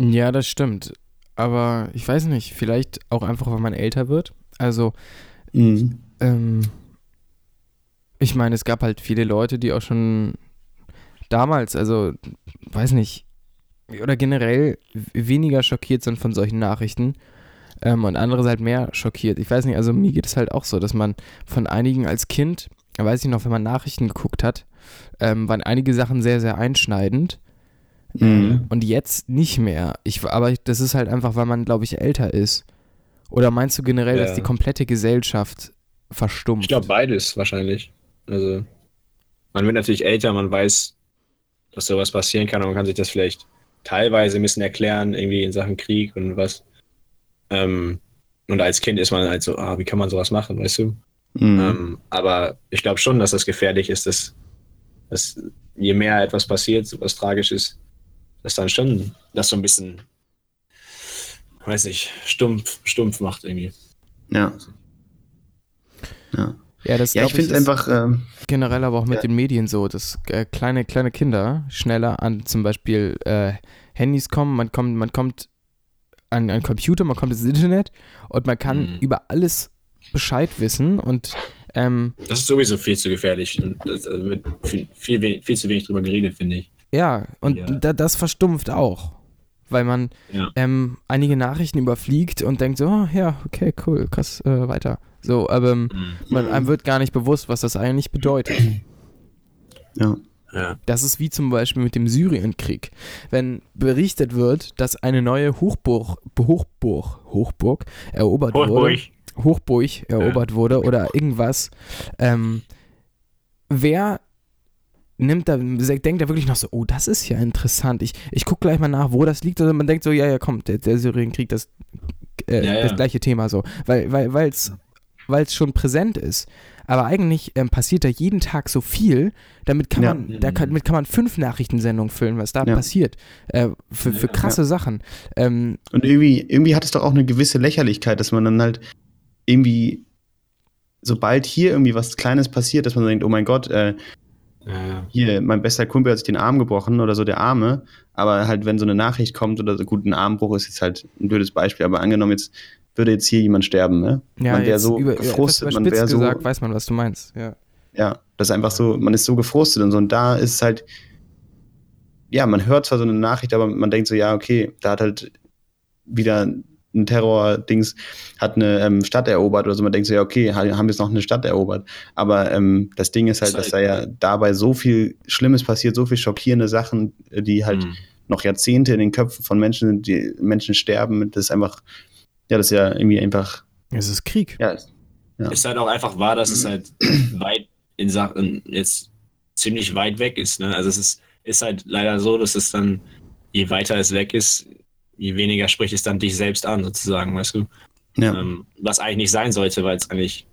Ja, das stimmt. Aber ich weiß nicht, vielleicht auch einfach, weil man älter wird. Also, Mhm. ähm, ich meine, es gab halt viele Leute, die auch schon damals, also, weiß nicht, oder generell weniger schockiert sind von solchen Nachrichten. Ähm, und andere sind halt mehr schockiert. Ich weiß nicht, also mir geht es halt auch so, dass man von einigen als Kind, weiß ich noch, wenn man Nachrichten geguckt hat, ähm, waren einige Sachen sehr, sehr einschneidend. Mhm. Und jetzt nicht mehr. Ich, aber das ist halt einfach, weil man, glaube ich, älter ist. Oder meinst du generell, Ja. dass die komplette Gesellschaft verstummt? Ich glaube beides wahrscheinlich. Also man wird natürlich älter, man weiß, dass sowas passieren kann und man kann sich das vielleicht teilweise ein bisschen erklären, irgendwie in Sachen Krieg und was. Ähm, und als Kind ist man halt so, ah, wie kann man sowas machen, weißt du? Mhm. Ähm, aber ich glaube schon, dass das gefährlich ist, dass, dass je mehr etwas passiert, so was tragisch ist, dass dann schon das so ein bisschen, weiß nicht, stumpf, stumpf macht irgendwie. Ja. Ja, ja, das ja ich finde ist einfach, ähm, generell aber auch mit Ja. den Medien so, dass äh, kleine, kleine Kinder schneller an zum Beispiel äh, Handys kommen, man kommt, man kommt an einen Computer, man kommt ins Internet und man kann Mhm. über alles Bescheid wissen und ähm, Das ist sowieso viel zu gefährlich und das da wird viel, viel, viel zu wenig drüber geredet, finde ich. ja, und Ja. Da, das verstumpft auch. Weil man Ja. ähm, einige Nachrichten überfliegt und denkt so, oh, ja, okay, cool, krass, äh, weiter. So, aber Mhm. man, einem wird gar nicht bewusst, was das eigentlich bedeutet. ja. Ja. Das ist wie zum Beispiel mit dem Syrienkrieg. Wenn berichtet wird, dass eine neue Hochburg, Hochburg, Hochburg erobert wurde, Hochburg erobert wurde oder irgendwas, ähm, wer nimmt da, denkt da wirklich noch so, oh, das ist ja interessant. Ich, ich gucke gleich mal nach, wo das liegt. Oder man denkt so, ja, ja, komm, der, der Syrienkrieg, das, äh, Ja, ja. das gleiche Thema so. Weil weil weil's, weil's schon präsent ist. Aber eigentlich ähm, passiert da jeden Tag so viel, damit kann Ja. man, da kann, damit kann man fünf Nachrichtensendungen füllen, was da Ja. passiert. Äh, für, für Ja. krasse Sachen. Ähm, Und irgendwie, irgendwie hat es doch auch eine gewisse Lächerlichkeit, dass man dann halt irgendwie, sobald hier irgendwie was Kleines passiert, dass man denkt, oh mein Gott, äh, Ja. hier, mein bester Kumpel hat sich den Arm gebrochen oder so, der Arme. Aber halt, wenn so eine Nachricht kommt oder so, gut, ein Armbruch ist jetzt halt ein blödes Beispiel, aber angenommen, jetzt würde jetzt hier jemand sterben, ne? ja, man wäre so über, gefrustet, man wäre so, gesagt, weiß man, was du meinst. Ja. ja, das ist einfach so, man ist so gefrustet und so. Und da ist es halt, ja, man hört zwar so eine Nachricht, aber man denkt so, ja, okay, da hat halt wieder ein Terror-Dings, hat eine ähm, Stadt erobert oder so. Man denkt so, ja, okay, ha- haben jetzt noch eine Stadt erobert. Aber ähm, ja halt, Ist dass halt- da ja dabei so viel Schlimmes passiert, so viel schockierende Sachen, die halt Mhm. noch Jahrzehnte in den Köpfen von Menschen sind, die Menschen sterben. Das ist einfach, ja, das ist ja irgendwie einfach, Es ist Krieg. ja, Ja. Ist halt auch einfach wahr, dass es halt weit in Sachen jetzt ziemlich weit weg ist. Ne? Also es ist, ist halt leider so, dass es dann, je weiter es weg ist, je weniger spricht es dann dich selbst an, sozusagen, weißt du? ja, Ähm, was eigentlich nicht sein sollte, weil es eigentlich,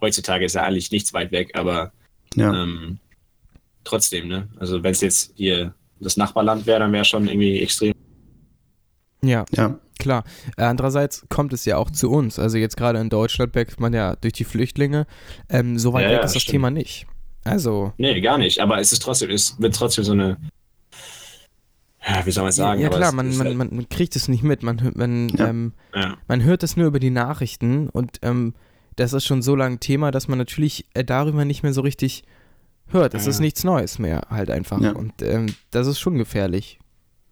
heutzutage ist ja eigentlich nichts weit weg, aber ja, ähm, trotzdem, ne? Also wenn es jetzt hier das Nachbarland wäre, dann wäre schon irgendwie extrem. Ja, ja, klar. Andererseits kommt es ja auch zu uns. Also jetzt gerade in Deutschland merkt man ja durch die Flüchtlinge, ähm, so weit Ja, weg ja, ist das stimmt. Thema nicht. Also. Nee, gar nicht. Aber es ist trotzdem, es wird trotzdem so eine. Ja, wie soll man es sagen? ja klar, man, man, halt- man, kriegt es nicht mit. Man, hört- man, Ja. ähm, ja. man hört es nur über die Nachrichten und ähm, das ist schon so lange Thema, dass man natürlich äh, darüber nicht mehr so richtig hört. Es Ja. ist nichts Neues mehr halt einfach. Ja. Und ähm, das ist schon gefährlich.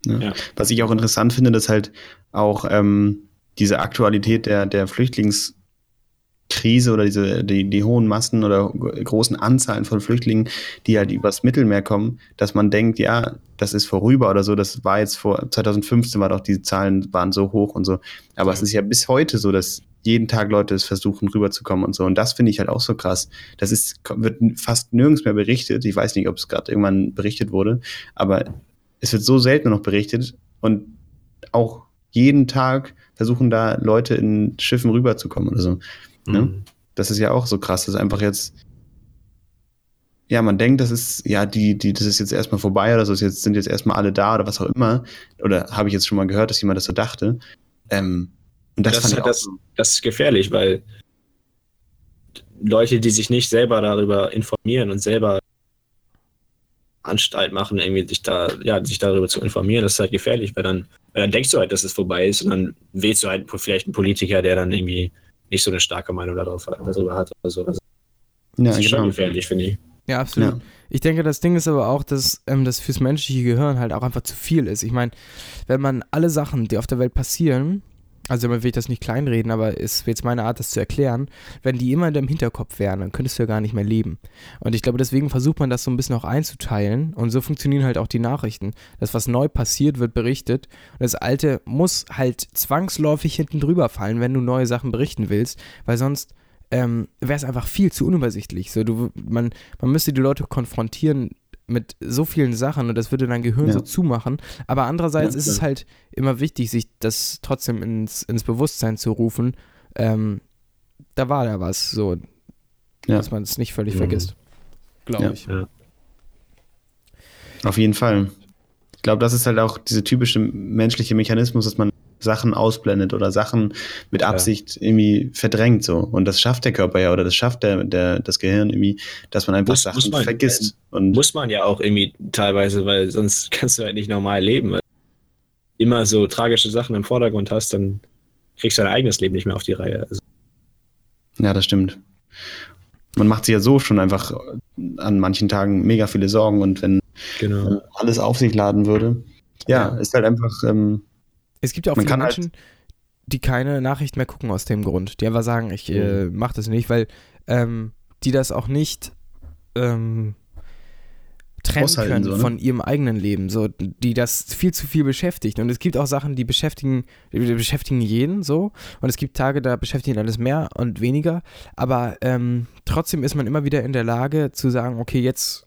Ja. Was ich auch interessant finde, dass halt auch ähm, diese Aktualität der, der Flüchtlingskrise oder diese, die, die hohen Massen oder großen Anzahlen von Flüchtlingen, die halt übers Mittelmeer kommen, dass man denkt, ja, das ist vorüber oder so, das war jetzt vor 2015 war doch die Zahlen waren so hoch und so. Aber Ja. es ist ja bis heute so, dass jeden Tag Leute es versuchen rüberzukommen und so. Und das finde ich halt auch so krass. Das ist, wird fast nirgends mehr berichtet. Ich weiß nicht, ob es gerade irgendwann berichtet wurde, aber es wird so selten noch berichtet und auch jeden Tag versuchen da Leute in Schiffen rüberzukommen oder so. Ne? Mhm. Das ist ja auch so krass, dass einfach jetzt, ja, man denkt, das ist, ja, die, die, das ist jetzt erstmal vorbei oder so, jetzt sind jetzt erstmal alle da oder was auch immer. Oder habe ich jetzt schon mal gehört, dass jemand das so dachte. Ähm, und das, Das, fand ich halt auch das, das ist gefährlich, weil Leute, die sich nicht selber darüber informieren und selber Anstalt machen, irgendwie sich da, ja, sich darüber zu informieren, das ist halt gefährlich, weil dann, weil dann denkst du halt, dass es vorbei ist und dann wählst du halt vielleicht einen Politiker, der dann irgendwie nicht so eine starke Meinung darauf, darüber hat oder so. Also, ja, das ist schon genau. gefährlich, finde ich. Ja, absolut. Ja. Ich denke, das Ding ist aber auch, dass ähm, das fürs menschliche Gehirn halt auch einfach zu viel ist. Ich meine, wenn man alle Sachen, die auf der Welt passieren, also man will ich das nicht kleinreden, aber ist jetzt meine Art, das zu erklären, wenn die immer in deinem Hinterkopf wären, dann könntest du ja gar nicht mehr leben. Und ich glaube, deswegen versucht man das so ein bisschen auch einzuteilen und so funktionieren halt auch die Nachrichten. Das, was neu passiert, wird berichtet und das Alte muss halt zwangsläufig hinten drüber fallen, wenn du neue Sachen berichten willst, weil sonst ähm, wäre es einfach viel zu unübersichtlich. So, du, man, man müsste die Leute konfrontieren mit so vielen Sachen und das würde dein Gehirn Ja. so zumachen. Aber andererseits Ja, ist es halt immer wichtig, sich das trotzdem ins, ins Bewusstsein zu rufen. Ähm, da war da was, so, Ja. dass man es nicht völlig Mhm. vergisst. Glaube Ja. ich. Auf jeden Fall. Ich glaube, das ist halt auch dieser typische menschliche Mechanismus, dass man Sachen ausblendet oder Sachen mit Absicht irgendwie verdrängt so. Und das schafft der Körper ja oder das schafft der, der, das Gehirn irgendwie, dass man einfach Muss- Sachen muss man. vergisst. Und Muss man ja auch irgendwie teilweise, weil sonst kannst du halt nicht normal leben. Du immer so tragische Sachen im Vordergrund hast, dann kriegst du dein eigenes Leben nicht mehr auf die Reihe. Also, ja, das stimmt. Man macht sich ja so schon einfach an manchen Tagen mega viele Sorgen und wenn genau. alles auf sich laden würde, ja, Ja. ist halt einfach, ähm, Es gibt ja auch Man viele halt- Menschen, die keine Nachricht mehr gucken aus dem Grund. Die einfach sagen, ich äh, mach das nicht, weil ähm, die das auch nicht ähm, trennen können so, ne? von ihrem eigenen Leben, so die das viel zu viel beschäftigt. Und es gibt auch Sachen, die beschäftigen, die beschäftigen jeden so. Und es gibt Tage, da beschäftigen alles mehr und weniger. Aber ähm, trotzdem ist man immer wieder in der Lage zu sagen, okay, jetzt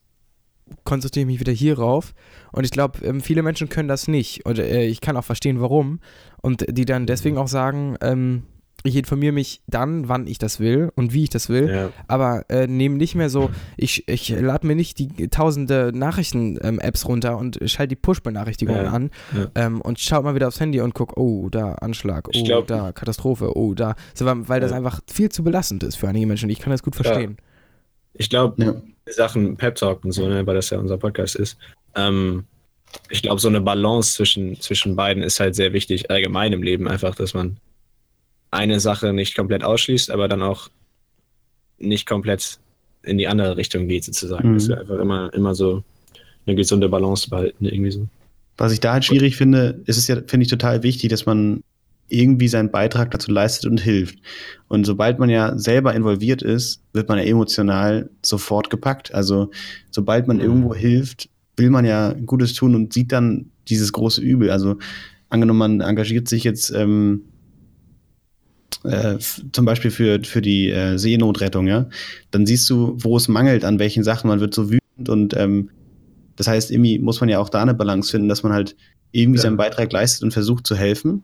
konzentriere ich mich wieder hierauf. Und ich glaube, ähm, viele Menschen können das nicht. Und äh, ich kann auch verstehen, warum. Und die dann deswegen auch sagen, ähm, ich informiere mich dann, wann ich das will und wie ich das will, Ja. aber äh, nehme nicht mehr so, ich, ich lade mir nicht die tausende Nachrichten-Apps runter und schalte die Push-Benachrichtigungen Ja, an ja. ähm, und schaue mal wieder aufs Handy und guck, oh, da Anschlag, oh, glaub- da Katastrophe, oh, da. So, weil, weil das einfach viel zu belastend ist für einige Menschen. Ich kann das gut verstehen. Ich glaube, ja. Sachen Pep Talk und so, ne, weil das ja unser Podcast ist. Ähm, ich glaube, so eine Balance zwischen, zwischen beiden ist halt sehr wichtig, allgemein im Leben einfach, dass man eine Sache nicht komplett ausschließt, aber dann auch nicht komplett in die andere Richtung geht, sozusagen. Mhm. Dass wir einfach immer, immer so eine gesunde Balance behalten, irgendwie so. Was ich da halt schwierig finde, ist es ja, finde ich, total wichtig, dass man irgendwie seinen Beitrag dazu leistet und hilft. Und sobald man ja selber involviert ist, wird man ja emotional sofort gepackt. Also sobald man Mhm. irgendwo hilft, will man ja Gutes tun und sieht dann dieses große Übel. Also angenommen, man engagiert sich jetzt ähm, äh, zum Beispiel für, für die äh, Seenotrettung, ja, dann siehst du, wo es mangelt, an welchen Sachen. Man wird so wütend und ähm, das heißt, irgendwie muss man ja auch da eine Balance finden, dass man halt irgendwie Ja. seinen Beitrag leistet und versucht zu helfen.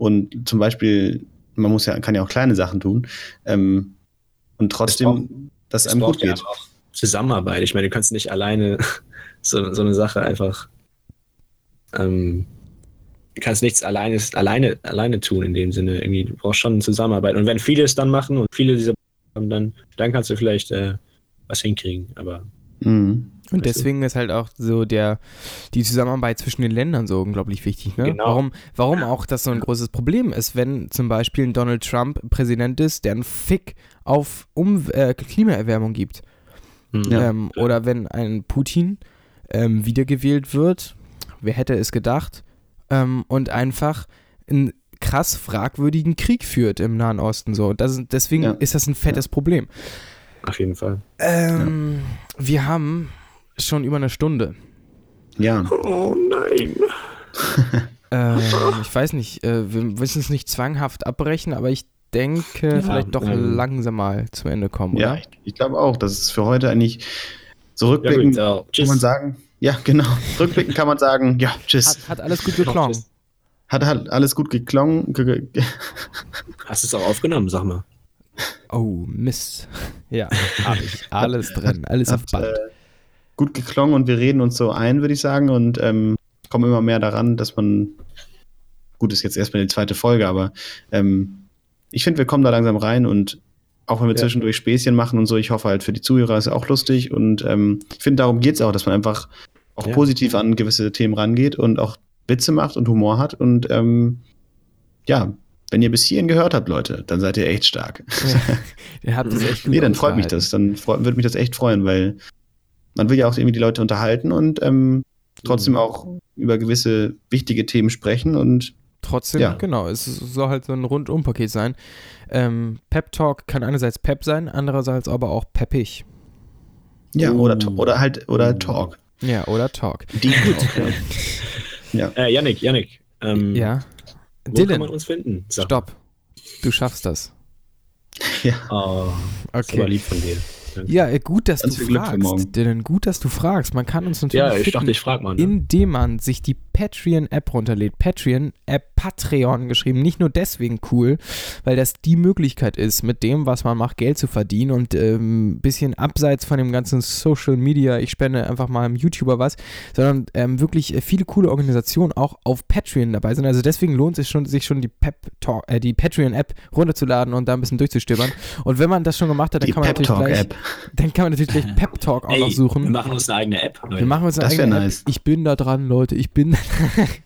Und zum Beispiel, man muss ja, kann ja auch kleine Sachen tun. Ähm, und trotzdem, dass Es einem gut braucht ja geht. auch Zusammenarbeit. Ich meine, du kannst nicht alleine so, so eine Sache einfach. Ähm, du kannst nichts alleine, alleine, alleine tun in dem Sinne. Irgendwie, du brauchst schon Zusammenarbeit. Und wenn viele es dann machen und viele diese haben, dann, dann kannst du vielleicht äh, was hinkriegen. Aber Mhm. Und deswegen ist halt auch so der, die Zusammenarbeit zwischen den Ländern so unglaublich wichtig. Ne? Genau. Warum, warum auch das so ein großes Problem ist, wenn zum Beispiel ein Donald Trump Präsident ist, der einen Fick auf um äh, Klimaerwärmung gibt. hm, Ja. ähm, oder wenn ein Putin ähm, wiedergewählt wird, wer hätte es gedacht, ähm, und einfach einen krass fragwürdigen Krieg führt im Nahen Osten. So. Das, deswegen Ja. ist das ein fettes Problem. auf jeden Fall. Ähm, Wir haben schon über eine Stunde. Ja, Oh nein. Ähm, ich weiß nicht, äh, wir müssen es nicht zwanghaft abbrechen, aber ich denke, vielleicht doch ähm, langsam mal zu Ende kommen, ja, oder? ich, ich glaube auch, dass es für heute eigentlich so Ja, rückblickend gut, äh, kann man sagen, ja, genau, rückblickend kann man sagen, ja, tschüss. Hat, hat alles gut geklungen. Hat, hat alles gut geklungen. Ge ge Hast du es auch aufgenommen, sag mal. Oh, Mist. Ja, hab ich. Alles drin, alles auf hat, Band. äh, gut geklungen und wir reden uns so ein, würde ich sagen, und ähm, kommen immer mehr daran, dass man, gut, ist jetzt erstmal die zweite Folge, aber ähm, ich finde, wir kommen da langsam rein und auch wenn wir Ja. zwischendurch Späßchen machen und so, ich hoffe halt für die Zuhörer ist es auch lustig und ähm, ich finde, darum geht es auch, dass man einfach auch Ja. positiv an gewisse Themen rangeht und auch Witze macht und Humor hat und ähm, ja, wenn ihr bis hierhin gehört habt, Leute, dann seid ihr echt stark. Ihr habt es echt gut Nee, dann freut mich das. Dann würde mich das echt freuen, weil man will ja auch irgendwie die Leute unterhalten und ähm, trotzdem Mhm. auch über gewisse wichtige Themen sprechen und Trotzdem, Ja. genau, es soll halt so ein Rundum-Paket sein. Ähm, Pep Talk kann einerseits Pep sein, andererseits aber auch peppig. ja, Oh. oder, oder halt oder Talk. Ja, oder Talk. Die gut. ja. Äh, Yannick, Yannick. Ähm, Ja. Wo kann man Dylan, uns finden? Sag. stopp. Du schaffst das. ja. Oh, das war Okay. lieb von dir. Ja, gut, dass Ganz du fragst. Dylan, gut, dass du fragst. Man kann uns natürlich Ja, ich finden, dachte, ich frag mal. Ne? indem man sich die Patreon-App runterlädt. Patreon-App Patreon geschrieben. Nicht nur deswegen cool, weil das die Möglichkeit ist, mit dem, was man macht, Geld zu verdienen und ein ähm, bisschen abseits von dem ganzen Social Media, ich spende einfach mal einem YouTuber was, sondern ähm, wirklich äh, viele coole Organisationen auch auf Patreon dabei sind. Also deswegen lohnt es sich schon, sich schon die, Pep Talk, äh, die Patreon-App runterzuladen und da ein bisschen durchzustöbern. Und wenn man das schon gemacht hat, dann Die kann man natürlich gleich, App. dann kann man natürlich gleich Pep Talk auch Ey, noch wir suchen. machen uns eine eigene App. Wir machen uns eine Das eigene nice. App. Ich bin da dran, Leute. Ich bin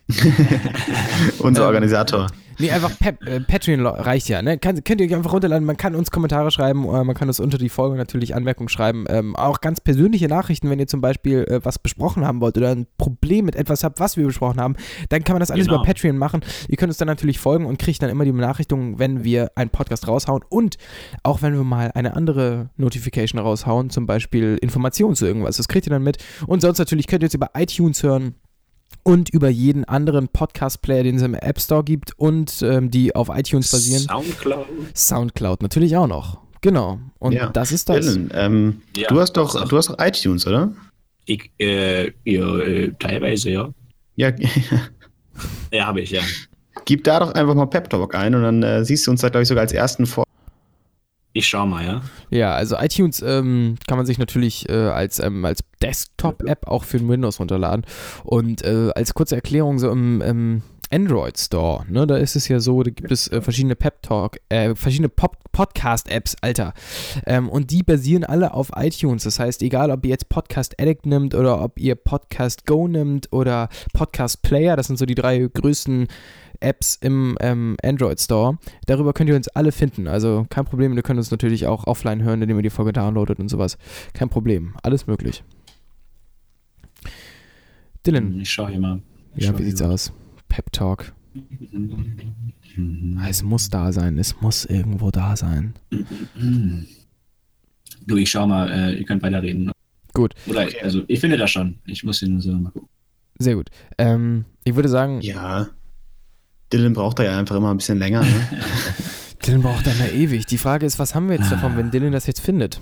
Unser Ähm, Organisator. Nee, einfach Pep, äh, Patreon reicht ja. Ne? Kann, könnt ihr euch einfach runterladen. Man kann uns Kommentare schreiben, oder man kann uns unter die Folge natürlich Anmerkungen schreiben. Ähm, auch ganz persönliche Nachrichten, wenn ihr zum Beispiel äh, was besprochen haben wollt oder ein Problem mit etwas habt, was wir besprochen haben, dann kann man das alles Genau. über Patreon machen. Ihr könnt uns dann natürlich folgen und kriegt dann immer die Benachrichtigung, wenn wir einen Podcast raushauen. Und auch wenn wir mal eine andere Notification raushauen, zum Beispiel Informationen zu irgendwas. Das kriegt ihr dann mit. Und sonst natürlich könnt ihr uns über iTunes hören und über jeden anderen Podcast-Player, den es im App Store gibt und ähm, die auf iTunes basieren. Soundcloud. Soundcloud natürlich auch noch. Genau. Und Ja. das ist das. Dylan, ähm, Ja, du hast doch, du hast doch iTunes, oder? Ich, äh, ja, äh, teilweise, ja. Ja, Ja, habe ich, ja. gib da doch einfach mal Pep Talk ein und dann äh, siehst du uns da, glaube ich, sogar als ersten vor. Ich schau mal, ja. Ja, also iTunes ähm, kann man sich natürlich äh, als, ähm, als Desktop-App auch für Windows runterladen. Und äh, als kurze Erklärung, so im, im Android Store, ne, da ist es ja so, da gibt es äh, verschiedene Pep Talk, äh, verschiedene Pop Podcast-Apps, Alter. Ähm, und die basieren alle auf iTunes. Das heißt, egal ob ihr jetzt Podcast Addict nimmt oder ob ihr Podcast Go nimmt oder Podcast Player, das sind so die drei größten Apps im ähm, Android Store. Darüber könnt ihr uns alle finden. Also kein Problem. Ihr könnt uns natürlich auch offline hören, indem ihr die Folge downloadet und sowas. Kein Problem. Alles möglich. Dylan, Ich schau hier mal. Ich ja, wie sieht's hier aus? Pep Talk. mal. Es muss da sein. Es muss irgendwo da sein. Du, ich schau mal, äh, ihr könnt weiterreden. Gut. Oder, also, ich finde das schon. Ich muss den so mal gucken. Sehr gut. Ähm, ich würde sagen, Ja. Dylan braucht da ja einfach immer ein bisschen länger. Ne? Dylan braucht dann ja ewig. Die Frage ist, was haben wir jetzt davon, wenn Dylan das jetzt findet?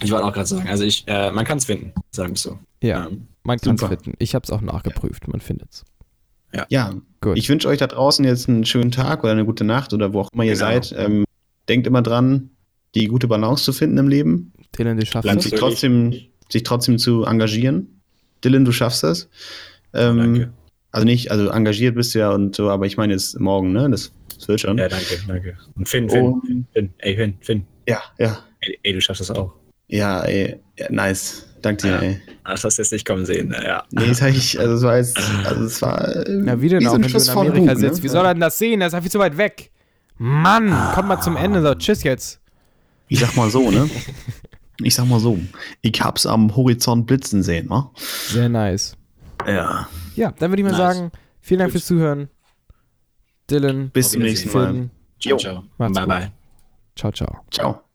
Ich wollte auch gerade sagen, also ich, äh, man kann es finden, sagen wir so. Ja, Ähm, man kann es finden. Ich habe es auch nachgeprüft. Man findet es. Ja, Gut. ich wünsche euch da draußen jetzt einen schönen Tag oder eine gute Nacht oder wo auch immer ihr Genau. seid. Ähm, denkt immer dran, die gute Balance zu finden im Leben Dylan, du schaffst und das. sich trotzdem, sich trotzdem zu engagieren. Dylan, du schaffst das. Ähm, Danke. Also nicht, also engagiert bist du ja und so, aber ich meine jetzt morgen, ne? Das, das wird schon. Ja, danke, danke. Und Finn, Finn, Und- Finn, Finn, ey, Finn, Finn. Ja, ja. Ey, ey, du schaffst das auch. Ja, ey, ja, nice. Dank dir, Ja. ey. Das hast du jetzt nicht kommen sehen. ne? Ja. Nee, das hab ich, also es war jetzt, also es war. äh, Na, wie denn auch, ein wenn du Schuss in von Amerika Bug, sitzt? ne? Wie soll er denn das sehen? Er ist ja viel zu weit weg. Mann, komm mal zum Ende. So, tschüss jetzt. Ich sag mal so, ne? Ich sag mal so. Ich hab's am Horizont blitzen sehen, wa? Sehr nice. Ja. Ja, dann würde ich mal Nice. sagen, vielen Dank Gut. fürs Zuhören. Dylan, Bis zum nächsten. Mal. Ciao, ciao. Macht's Bye, gut. bye. ciao, ciao. Ciao.